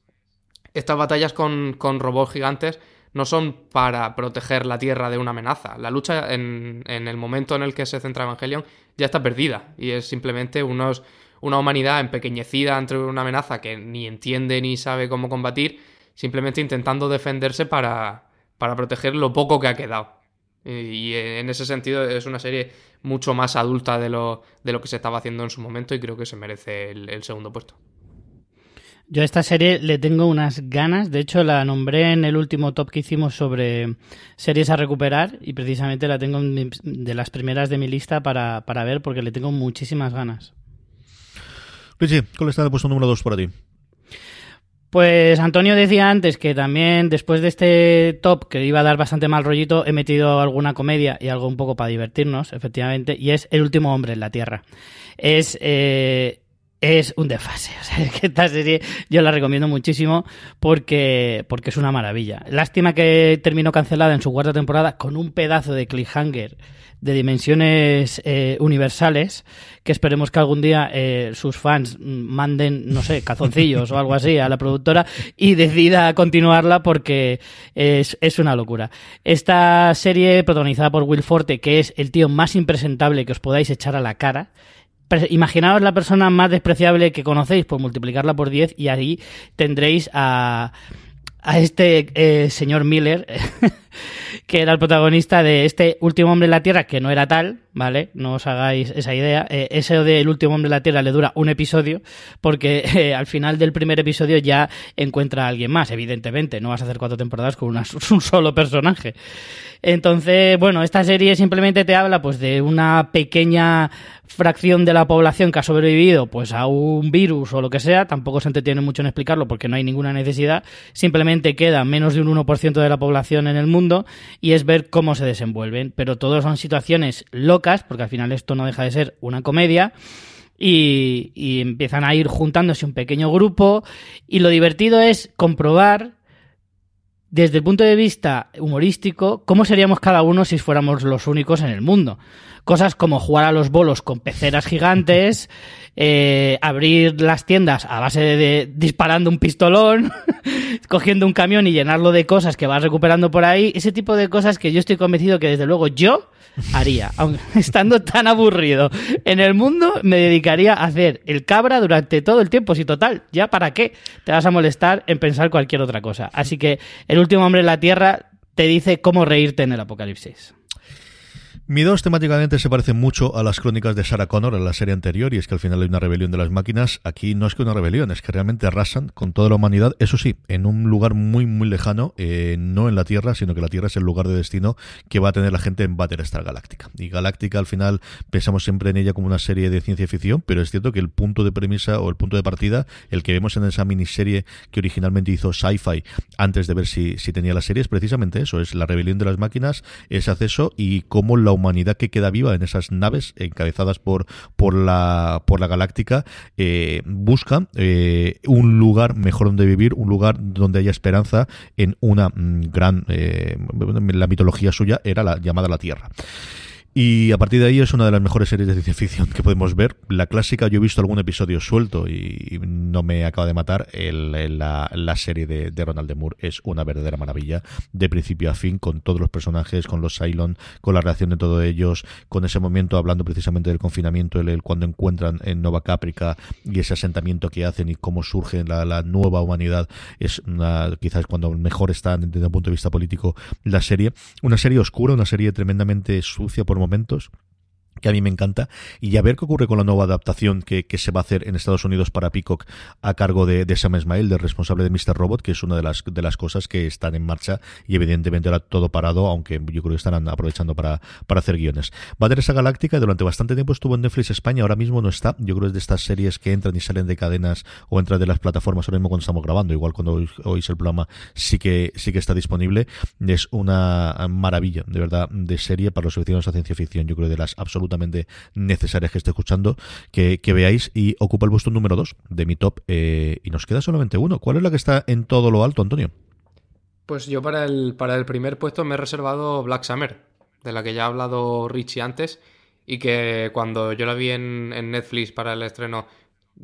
Estas batallas con, con robots gigantes no son para proteger la Tierra de una amenaza. La lucha en, en el momento en el que se centra Evangelion ya está perdida y es simplemente unos una humanidad empequeñecida ante una amenaza que ni entiende ni sabe cómo combatir, simplemente intentando defenderse para, para proteger lo poco que ha quedado. Y en ese sentido es una serie mucho más adulta de lo, de lo que se estaba haciendo en su momento y creo que se merece el, segundo puesto. Yo a esta serie le tengo unas ganas, de hecho la nombré en el último top que hicimos sobre series a recuperar y precisamente la tengo de las primeras de mi lista para, para ver porque le tengo muchísimas ganas. Richie, ¿cuál está el puesto número 2 para ti? Pues Antonio decía antes que también después de este top que iba a dar bastante mal rollito, he metido alguna comedia y algo un poco para divertirnos, efectivamente, y es El último hombre en la Tierra. Es eh, es un desfase. O sea, es que esta serie yo la recomiendo muchísimo porque, porque es una maravilla. Lástima que terminó cancelada en su cuarta temporada con un pedazo de cliffhanger de dimensiones eh, universales que esperemos que algún día eh, sus fans manden, no sé, cazoncillos o algo así a la productora y decida continuarla porque es, es una locura. Esta serie protagonizada por Will Forte, que es el tío más impresentable que os podáis echar a la cara, imaginaos la persona más despreciable que conocéis por multiplicarla por 10 y ahí tendréis a, a este eh, señor Miller, que era el protagonista de este último hombre en la Tierra, que no era tal, ¿vale? No os hagáis esa idea. Eh, ese El último hombre en la Tierra le dura un episodio, porque eh, al final del primer episodio ya encuentra a alguien más, evidentemente. No vas a hacer cuatro temporadas con un solo personaje. Entonces, bueno, esta serie simplemente te habla pues de una pequeña fracción de la población que ha sobrevivido pues a un virus o lo que sea, tampoco se entretiene mucho en explicarlo porque no hay ninguna necesidad, simplemente queda menos de un 1% de la población en el mundo y es ver cómo se desenvuelven, pero todos son situaciones locas, porque al final esto no deja de ser una comedia. Y, y empiezan a ir juntándose un pequeño grupo y lo divertido es comprobar desde el punto de vista humorístico, ¿cómo seríamos cada uno si fuéramos los únicos en el mundo? Cosas como jugar a los bolos con peceras gigantes, eh, abrir las tiendas a base de, disparando un pistolón, cogiendo un camión y llenarlo de cosas que vas recuperando por ahí, ese tipo de cosas que yo estoy convencido que desde luego yo haría. Aunque estando tan aburrido en el mundo, me dedicaría a hacer el cabra durante todo el tiempo. Si total, ¿ya para qué te vas a molestar en pensar cualquier otra cosa? Así que el último hombre en la Tierra te dice cómo reírte en el apocalipsis. Mi dos temáticamente se parecen mucho a las crónicas de Sarah Connor en la serie anterior, y es que al final hay una rebelión de las máquinas. Aquí no es que una rebelión, es que realmente arrasan con toda la humanidad, eso sí, en un lugar muy, muy lejano, eh, no en la Tierra, sino que la Tierra es el lugar de destino que va a tener la gente en Battlestar Galáctica. Y Galáctica al final pensamos siempre en ella como una serie de ciencia ficción, pero es cierto que el punto de premisa o el punto de partida, el que vemos en esa miniserie que originalmente hizo Sci-Fi antes de ver si, si tenía la serie, es precisamente eso, es la rebelión de las máquinas, ese acceso y cómo la humanidad que queda viva en esas naves encabezadas por, por, la, por la Galáctica eh, busca eh, un lugar mejor donde vivir, un lugar donde haya esperanza en una mm, gran... Eh, la mitología suya era la llamada la Tierra. Y a partir de ahí es una de las mejores series de ciencia ficción que podemos ver. La clásica, yo he visto algún episodio suelto y no me acaba de matar. El, la, la, serie de, Ronald de Moore es una verdadera maravilla, de principio a fin, con todos los personajes, con los Cylon, con la reacción de todos ellos, con ese momento hablando precisamente del confinamiento, el, cuando encuentran en Nova Caprica y ese asentamiento que hacen y cómo surge la, la nueva humanidad. Es una, quizás cuando mejor está desde un punto de vista político la serie. Una serie oscura, una serie tremendamente sucia por momentos momentos que a mí me encanta, y a ver qué ocurre con la nueva adaptación que, que, se va a hacer en Estados Unidos para Peacock a cargo de, de Sam Smile, del responsable de Mr. Robot, que es una de las, de las cosas que están en marcha y evidentemente ahora todo parado, aunque yo creo que estarán aprovechando para, para hacer guiones. Esa galáctica, durante bastante tiempo estuvo en Netflix España, ahora mismo no está, yo creo que es de estas series que entran y salen de cadenas o entran de las plataformas ahora mismo cuando estamos grabando, igual cuando oís el programa sí que, sí que está disponible, es una maravilla, de verdad, de serie para los aficionados a ciencia ficción, yo creo de las absolutamente necesarias que esté escuchando, que, veáis y ocupa el puesto número 2 de mi top eh, y nos queda solamente uno. ¿Cuál es la que está en todo lo alto, Antonio? Pues yo para el, para el primer puesto me he reservado Black Summer, de la que ya ha hablado Richie antes y que cuando yo la vi en, en Netflix para el estreno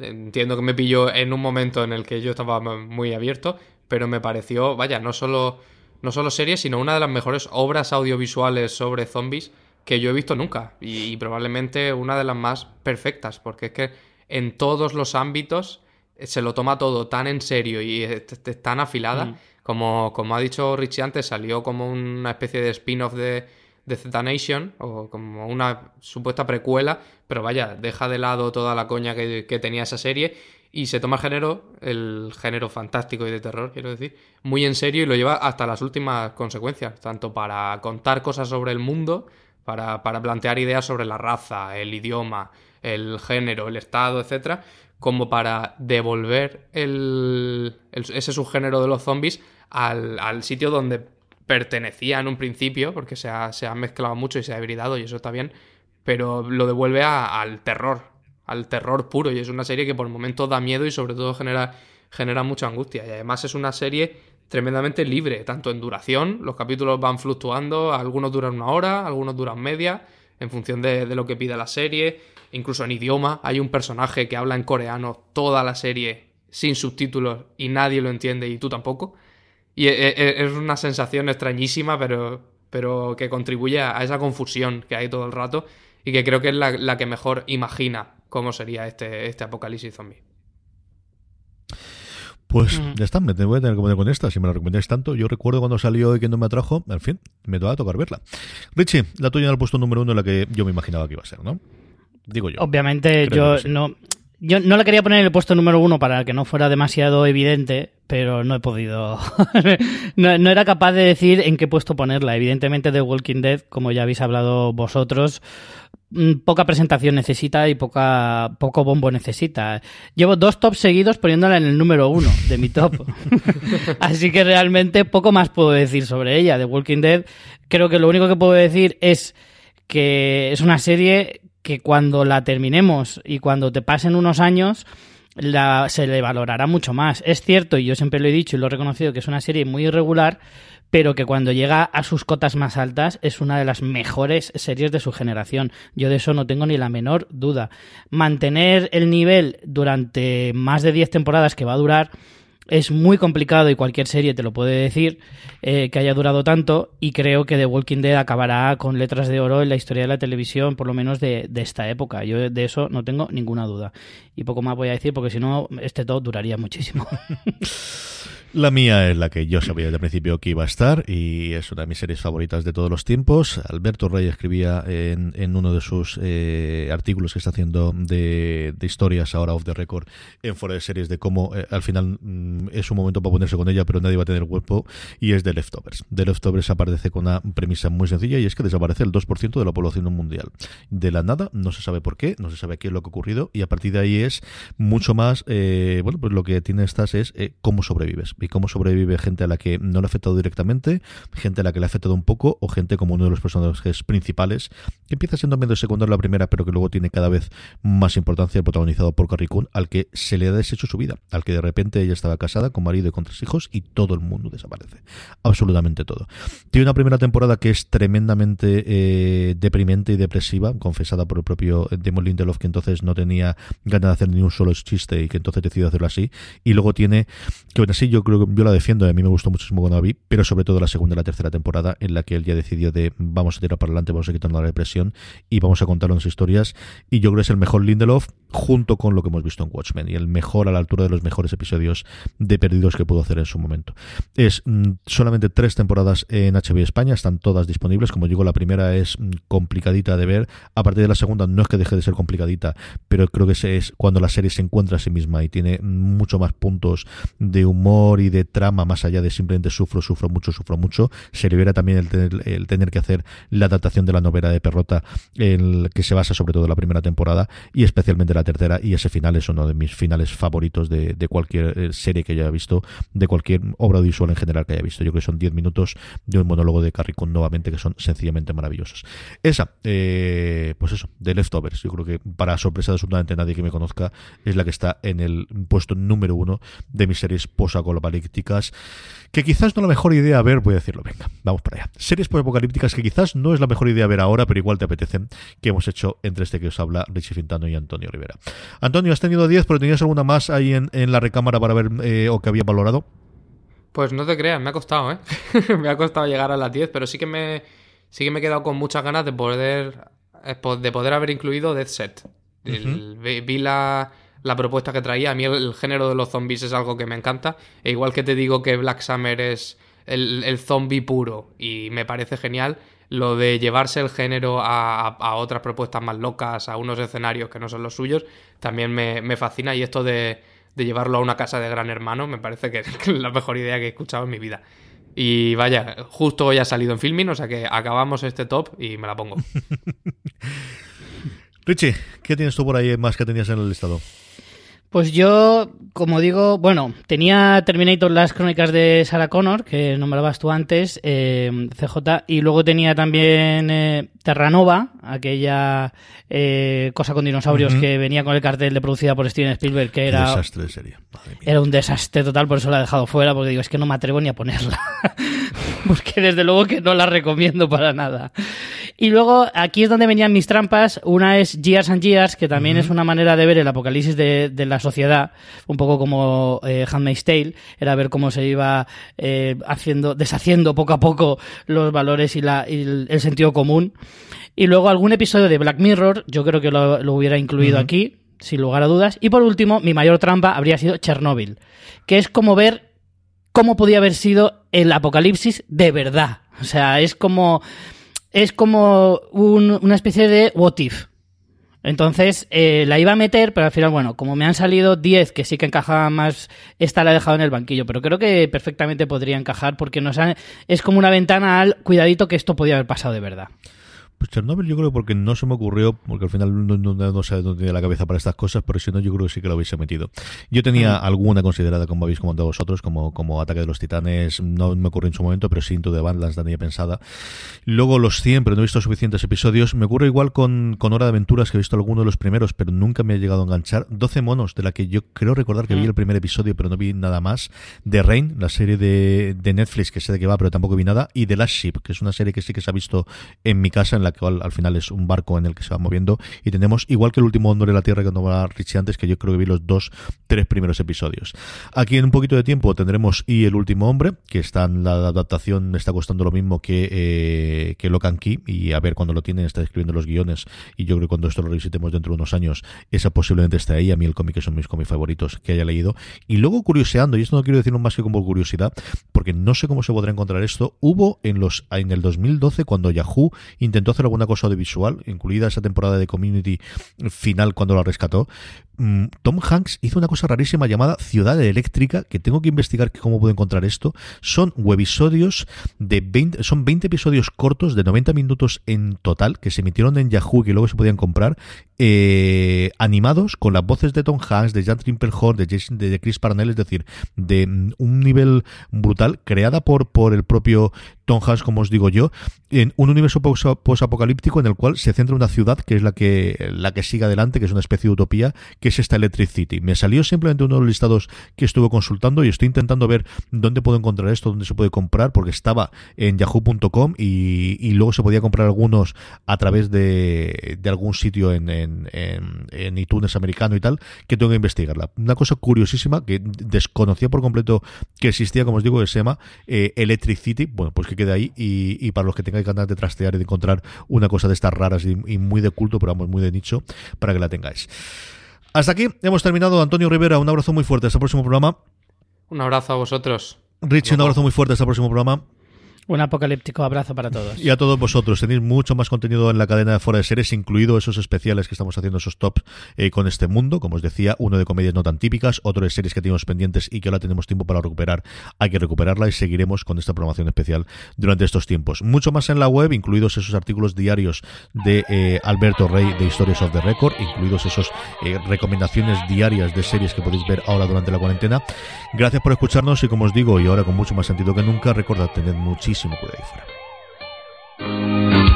entiendo que me pilló en un momento en el que yo estaba muy abierto, pero me pareció, vaya, no solo, no solo serie, sino una de las mejores obras audiovisuales sobre zombies que yo he visto nunca y, probablemente una de las más perfectas, porque es que en todos los ámbitos eh, se lo toma todo tan en serio y es, tan afilada, mm. como, como ha dicho Richie antes, salió como una especie de spin-off de, de Z Nation, o como una supuesta precuela, pero vaya, deja de lado toda la coña que, que tenía esa serie y se toma el género, el género fantástico y de terror, quiero decir, muy en serio y lo lleva hasta las últimas consecuencias, tanto para contar cosas sobre el mundo, para, para plantear ideas sobre la raza, el idioma, el género, el estado, etcétera, como para devolver el, el, ese subgénero de los zombies al, al, sitio donde pertenecía en un principio, porque se ha, se ha, mezclado mucho y se ha hibridado y eso está bien, pero lo devuelve al terror, al terror puro y es una serie que por momentos da miedo y sobre todo genera, genera mucha angustia. Y además es una serie tremendamente libre, tanto en duración, los capítulos van fluctuando, algunos duran una hora, algunos duran media, en función de, lo que pida la serie, incluso en idioma, hay un personaje que habla en coreano toda la serie sin subtítulos y nadie lo entiende y tú tampoco. Y e, e, es una sensación extrañísima, pero, pero que contribuye a esa confusión que hay todo el rato y que creo que es la, la que mejor imagina cómo sería este, este apocalipsis zombie. Pues ya está, me voy a tener que poner con esta. Si me la recomendáis tanto, yo recuerdo cuando salió y que no me atrajo, al fin, me va a tocar verla. Richie, la tuya en el puesto número uno, la que yo me imaginaba que iba a ser, ¿no? Digo yo. Obviamente, yo no. Yo no la quería poner en el puesto número uno para que no fuera demasiado evidente, pero no he podido. no, no, era capaz de decir en qué puesto ponerla. Evidentemente, The Walking Dead, como ya habéis hablado vosotros, Mm, poca presentación necesita y poca, poco bombo necesita. Llevo dos tops seguidos poniéndola en el número uno de mi top. Así que realmente poco más puedo decir sobre ella. The Walking Dead, creo que lo único que puedo decir es que es una serie que cuando la terminemos y cuando te pasen unos años, la, se le valorará mucho más. Es cierto, y yo siempre lo he dicho y lo he reconocido, que es una serie muy irregular, pero que cuando llega a sus cotas más altas es una de las mejores series de su generación. Yo de eso no tengo ni la menor duda. Mantener el nivel durante más de 10 temporadas que va a durar es muy complicado y cualquier serie te lo puede decir eh, que haya durado tanto y creo que The Walking Dead acabará con letras de oro en la historia de la televisión, por lo menos de, de esta época. Yo de eso no tengo ninguna duda. Y poco más voy a decir porque si no, este todo duraría muchísimo. La mía es la que yo sabía desde el principio que iba a estar y es una de mis series favoritas de todos los tiempos. Alberto Rey escribía en, en uno de sus eh, artículos que está haciendo de, historias ahora off the record en fuera de series de cómo eh, al final mm, es un momento para ponerse con ella pero nadie va a tener cuerpo y es de Leftovers. De Leftovers aparece con una premisa muy sencilla y es que desaparece el 2% de la población mundial. De la nada, no se sabe por qué, no se sabe qué es lo que ha ocurrido y a partir de ahí es mucho más, eh, bueno, pues lo que tiene estas es cómo sobrevives y cómo sobrevive gente a la que no le ha afectado directamente, gente a la que le ha afectado un poco, o gente como uno de los personajes principales, que empieza siendo medio secundario la primera, pero que luego tiene cada vez más importancia, protagonizado por Carrie Coon, al que se le ha deshecho su vida, al que de repente ella estaba casada, con marido y con tres hijos, y todo el mundo desaparece. Absolutamente todo. Tiene una primera temporada que es tremendamente eh, deprimente y depresiva, confesada por el propio Damon Lindelof, que entonces no tenía ganas de hacer ni un solo chiste y que entonces decidió hacerlo así. Y luego tiene, que bueno, así yo creo yo la defiendo, a mí me gustó muchísimo cuando la vi, pero sobre todo la segunda y la tercera temporada en la que él ya decidió de vamos a tirar para adelante, vamos a quitarnos la depresión y vamos a contar unas historias. Y yo creo que es el mejor Lindelof junto con lo que hemos visto en Watchmen y el mejor a la altura de los mejores episodios de Perdidos que pudo hacer en su momento. Es mm, solamente tres temporadas en HBO España, están todas disponibles. Como digo, la primera es mm, complicadita de ver. A partir de la segunda no es que deje de ser complicadita, pero creo que es cuando la serie se encuentra a sí misma y tiene mucho más puntos de humor de trama más allá de simplemente sufro, sufro mucho, sufro mucho. Se libera también el tener, el tener que hacer la adaptación de la novela de Perrota, el que se basa sobre todo en la primera temporada y especialmente la tercera. Y ese final es uno de mis finales favoritos de, cualquier eh, serie que haya visto, de cualquier obra audiovisual en general que haya visto. Yo creo que son 10 minutos de un monólogo de Carrie nuevamente que son sencillamente maravillosos. Esa, eh, pues eso, de Leftovers. Yo creo que para sorpresa de absolutamente nadie que me conozca, es la que está en el puesto número uno de mis series post-apocalípticas que quizás no es la mejor idea ver, voy a decirlo, venga, vamos para allá. Series apocalípticas que quizás no es la mejor idea ver ahora, pero igual te apetecen, que hemos hecho entre este que os habla Richie Fintano y Antonio Rivera. Antonio, has tenido 10, pero ¿tenías alguna más ahí en, la recámara para ver eh, o que había valorado? Pues no te creas, me ha costado, ¿eh? me ha costado llegar a las 10, pero sí que me sí que me he quedado con muchas ganas de poder eh, de poder haber incluido Death Set. vi la la propuesta que traía. A mí el, género de los zombies es algo que me encanta. E igual que te digo que Black Summer es el, el zombie puro y me parece genial, lo de llevarse el género a, otras propuestas más locas, a unos escenarios que no son los suyos, también me, fascina. Y esto de, llevarlo a una casa de gran hermano me parece que es la mejor idea que he escuchado en mi vida. Y vaya, justo hoy ha salido en filming, o sea que acabamos este top y me la pongo. Richie, ¿qué tienes tú por ahí más que tenías en el listado? Pues yo, como digo, bueno, tenía Terminator las crónicas de Sarah Connor, que nombrabas tú antes, eh, CJ, y luego tenía también eh, Terranova, aquella eh, cosa con dinosaurios que venía con el cartel de producida por Steven Spielberg, que era... Un desastre de serie. Era un desastre total, por eso la he dejado fuera, porque digo, es que no me atrevo ni a ponerla. porque desde luego que no la recomiendo para nada. Y luego, aquí es donde venían mis trampas. Una es Gears and Gears, que también es una manera de ver el apocalipsis de, de la sociedad, un poco como eh, Handmaid's Tale, era ver cómo se iba eh, haciendo, deshaciendo poco a poco los valores y, la, y el, el sentido común. Y luego algún episodio de Black Mirror, yo creo que lo, lo hubiera incluido aquí, sin lugar a dudas. Y por último, mi mayor trampa habría sido Chernobyl, que es como ver cómo podía haber sido el apocalipsis de verdad. O sea, es como es como un- una especie de what if. Entonces eh, la iba a meter, pero al final, bueno, como me han salido 10 que sí que encajaban más, esta la he dejado en el banquillo, pero creo que perfectamente podría encajar porque nos han- es como una ventana al cuidadito que esto podía haber pasado de verdad. Pues Chernobyl yo creo porque no se me ocurrió, porque al final no, no, no sé dónde tiene la cabeza para estas cosas, pero si no yo creo que sí que lo hubiese metido. Yo tenía alguna considerada, como habéis comentado vosotros, como, como Ataque de los Titanes, no me ocurrió en su momento, pero sí Into the Badlands la tenía pensada. Luego los 100, pero no he visto suficientes episodios. Me ocurre igual con, con Hora de Aventuras, que he visto alguno de los primeros, pero nunca me ha llegado a enganchar. 12 monos, de la que yo creo recordar que vi el primer episodio, pero no vi nada más. The Rain, la serie de, de Netflix, que sé de qué va, pero tampoco vi nada. Y The Last Ship, que es una serie que sí que se ha visto en mi casa, en la que al, al final es un barco en el que se va moviendo. Y tenemos, igual que el último Hombre de la Tierra que nombraba Richie antes, que yo creo que vi los dos, tres primeros episodios. Aquí en un poquito de tiempo tendremos Y el último hombre, que está en la adaptación, está costando lo mismo que, eh, que Locan Key, y a ver cuando lo tienen, está escribiendo los guiones, y yo creo que cuando esto lo revisitemos dentro de unos años, esa posiblemente esté ahí. A mí el cómic es de mis cómics favoritos que haya leído. Y luego curioseando, y esto no quiero decirlo más que como curiosidad, porque no sé cómo se podrá encontrar esto, hubo en los en el 2012 cuando Yahoo intentó hacer alguna cosa audiovisual, incluida esa temporada de Community final cuando la rescató, Tom Hanks hizo una cosa rarísima llamada Ciudad Eléctrica, que tengo que investigar cómo puedo encontrar esto. Son webisodios de 20, son 20 episodios cortos de 90 minutos en total que se emitieron en Yahoo y que luego se podían comprar, eh, animados con las voces de Tom Hanks, de Jan Trimpelhorn, de, Jason, de Chris Parnell, es decir, de mm, un nivel brutal, creada por, por el propio Tom Hanks, como os digo yo, en un universo pos- posapocalíptico en el cual se centra una ciudad que es la que, la que sigue adelante, que es una especie de utopía, que es esta Electric City. Me salió simplemente uno de los listados que estuve consultando y estoy intentando ver dónde puedo encontrar esto, dónde se puede comprar, porque estaba en yahoo.com y, luego se podía comprar algunos a través de, algún sitio en, iTunes americano y tal, que tengo que investigarla. Una cosa curiosísima que desconocía por completo que existía, como os digo, que se llama eh, Electric City. Bueno, pues que quede ahí y, y para los que tengáis ganas de trastear y de encontrar una cosa de estas raras y, y muy de culto, pero vamos, muy de nicho, para que la tengáis. Hasta aquí hemos terminado. Antonio Rivera, un abrazo muy fuerte. Hasta el próximo programa. Un abrazo a vosotros. Richie, un abrazo muy fuerte. Hasta el próximo programa. Un apocalíptico abrazo para todos. Y a todos vosotros, tenéis mucho más contenido en la cadena de Fuera de Series, incluido esos especiales que estamos haciendo, esos tops eh, con este mundo. Como os decía, uno de comedias no tan típicas, otro de series que teníamos pendientes y que ahora tenemos tiempo para recuperar. Hay que recuperarla y seguiremos con esta programación especial durante estos tiempos. Mucho más en la web, incluidos esos artículos diarios de eh, Alberto Rey de Historias of the Record, incluidos esos eh, recomendaciones diarias de series que podéis ver ahora durante la cuarentena. Gracias por escucharnos y como os digo, y ahora con mucho más sentido que nunca, recordad, tened muchísimo cuidado ahí fuera.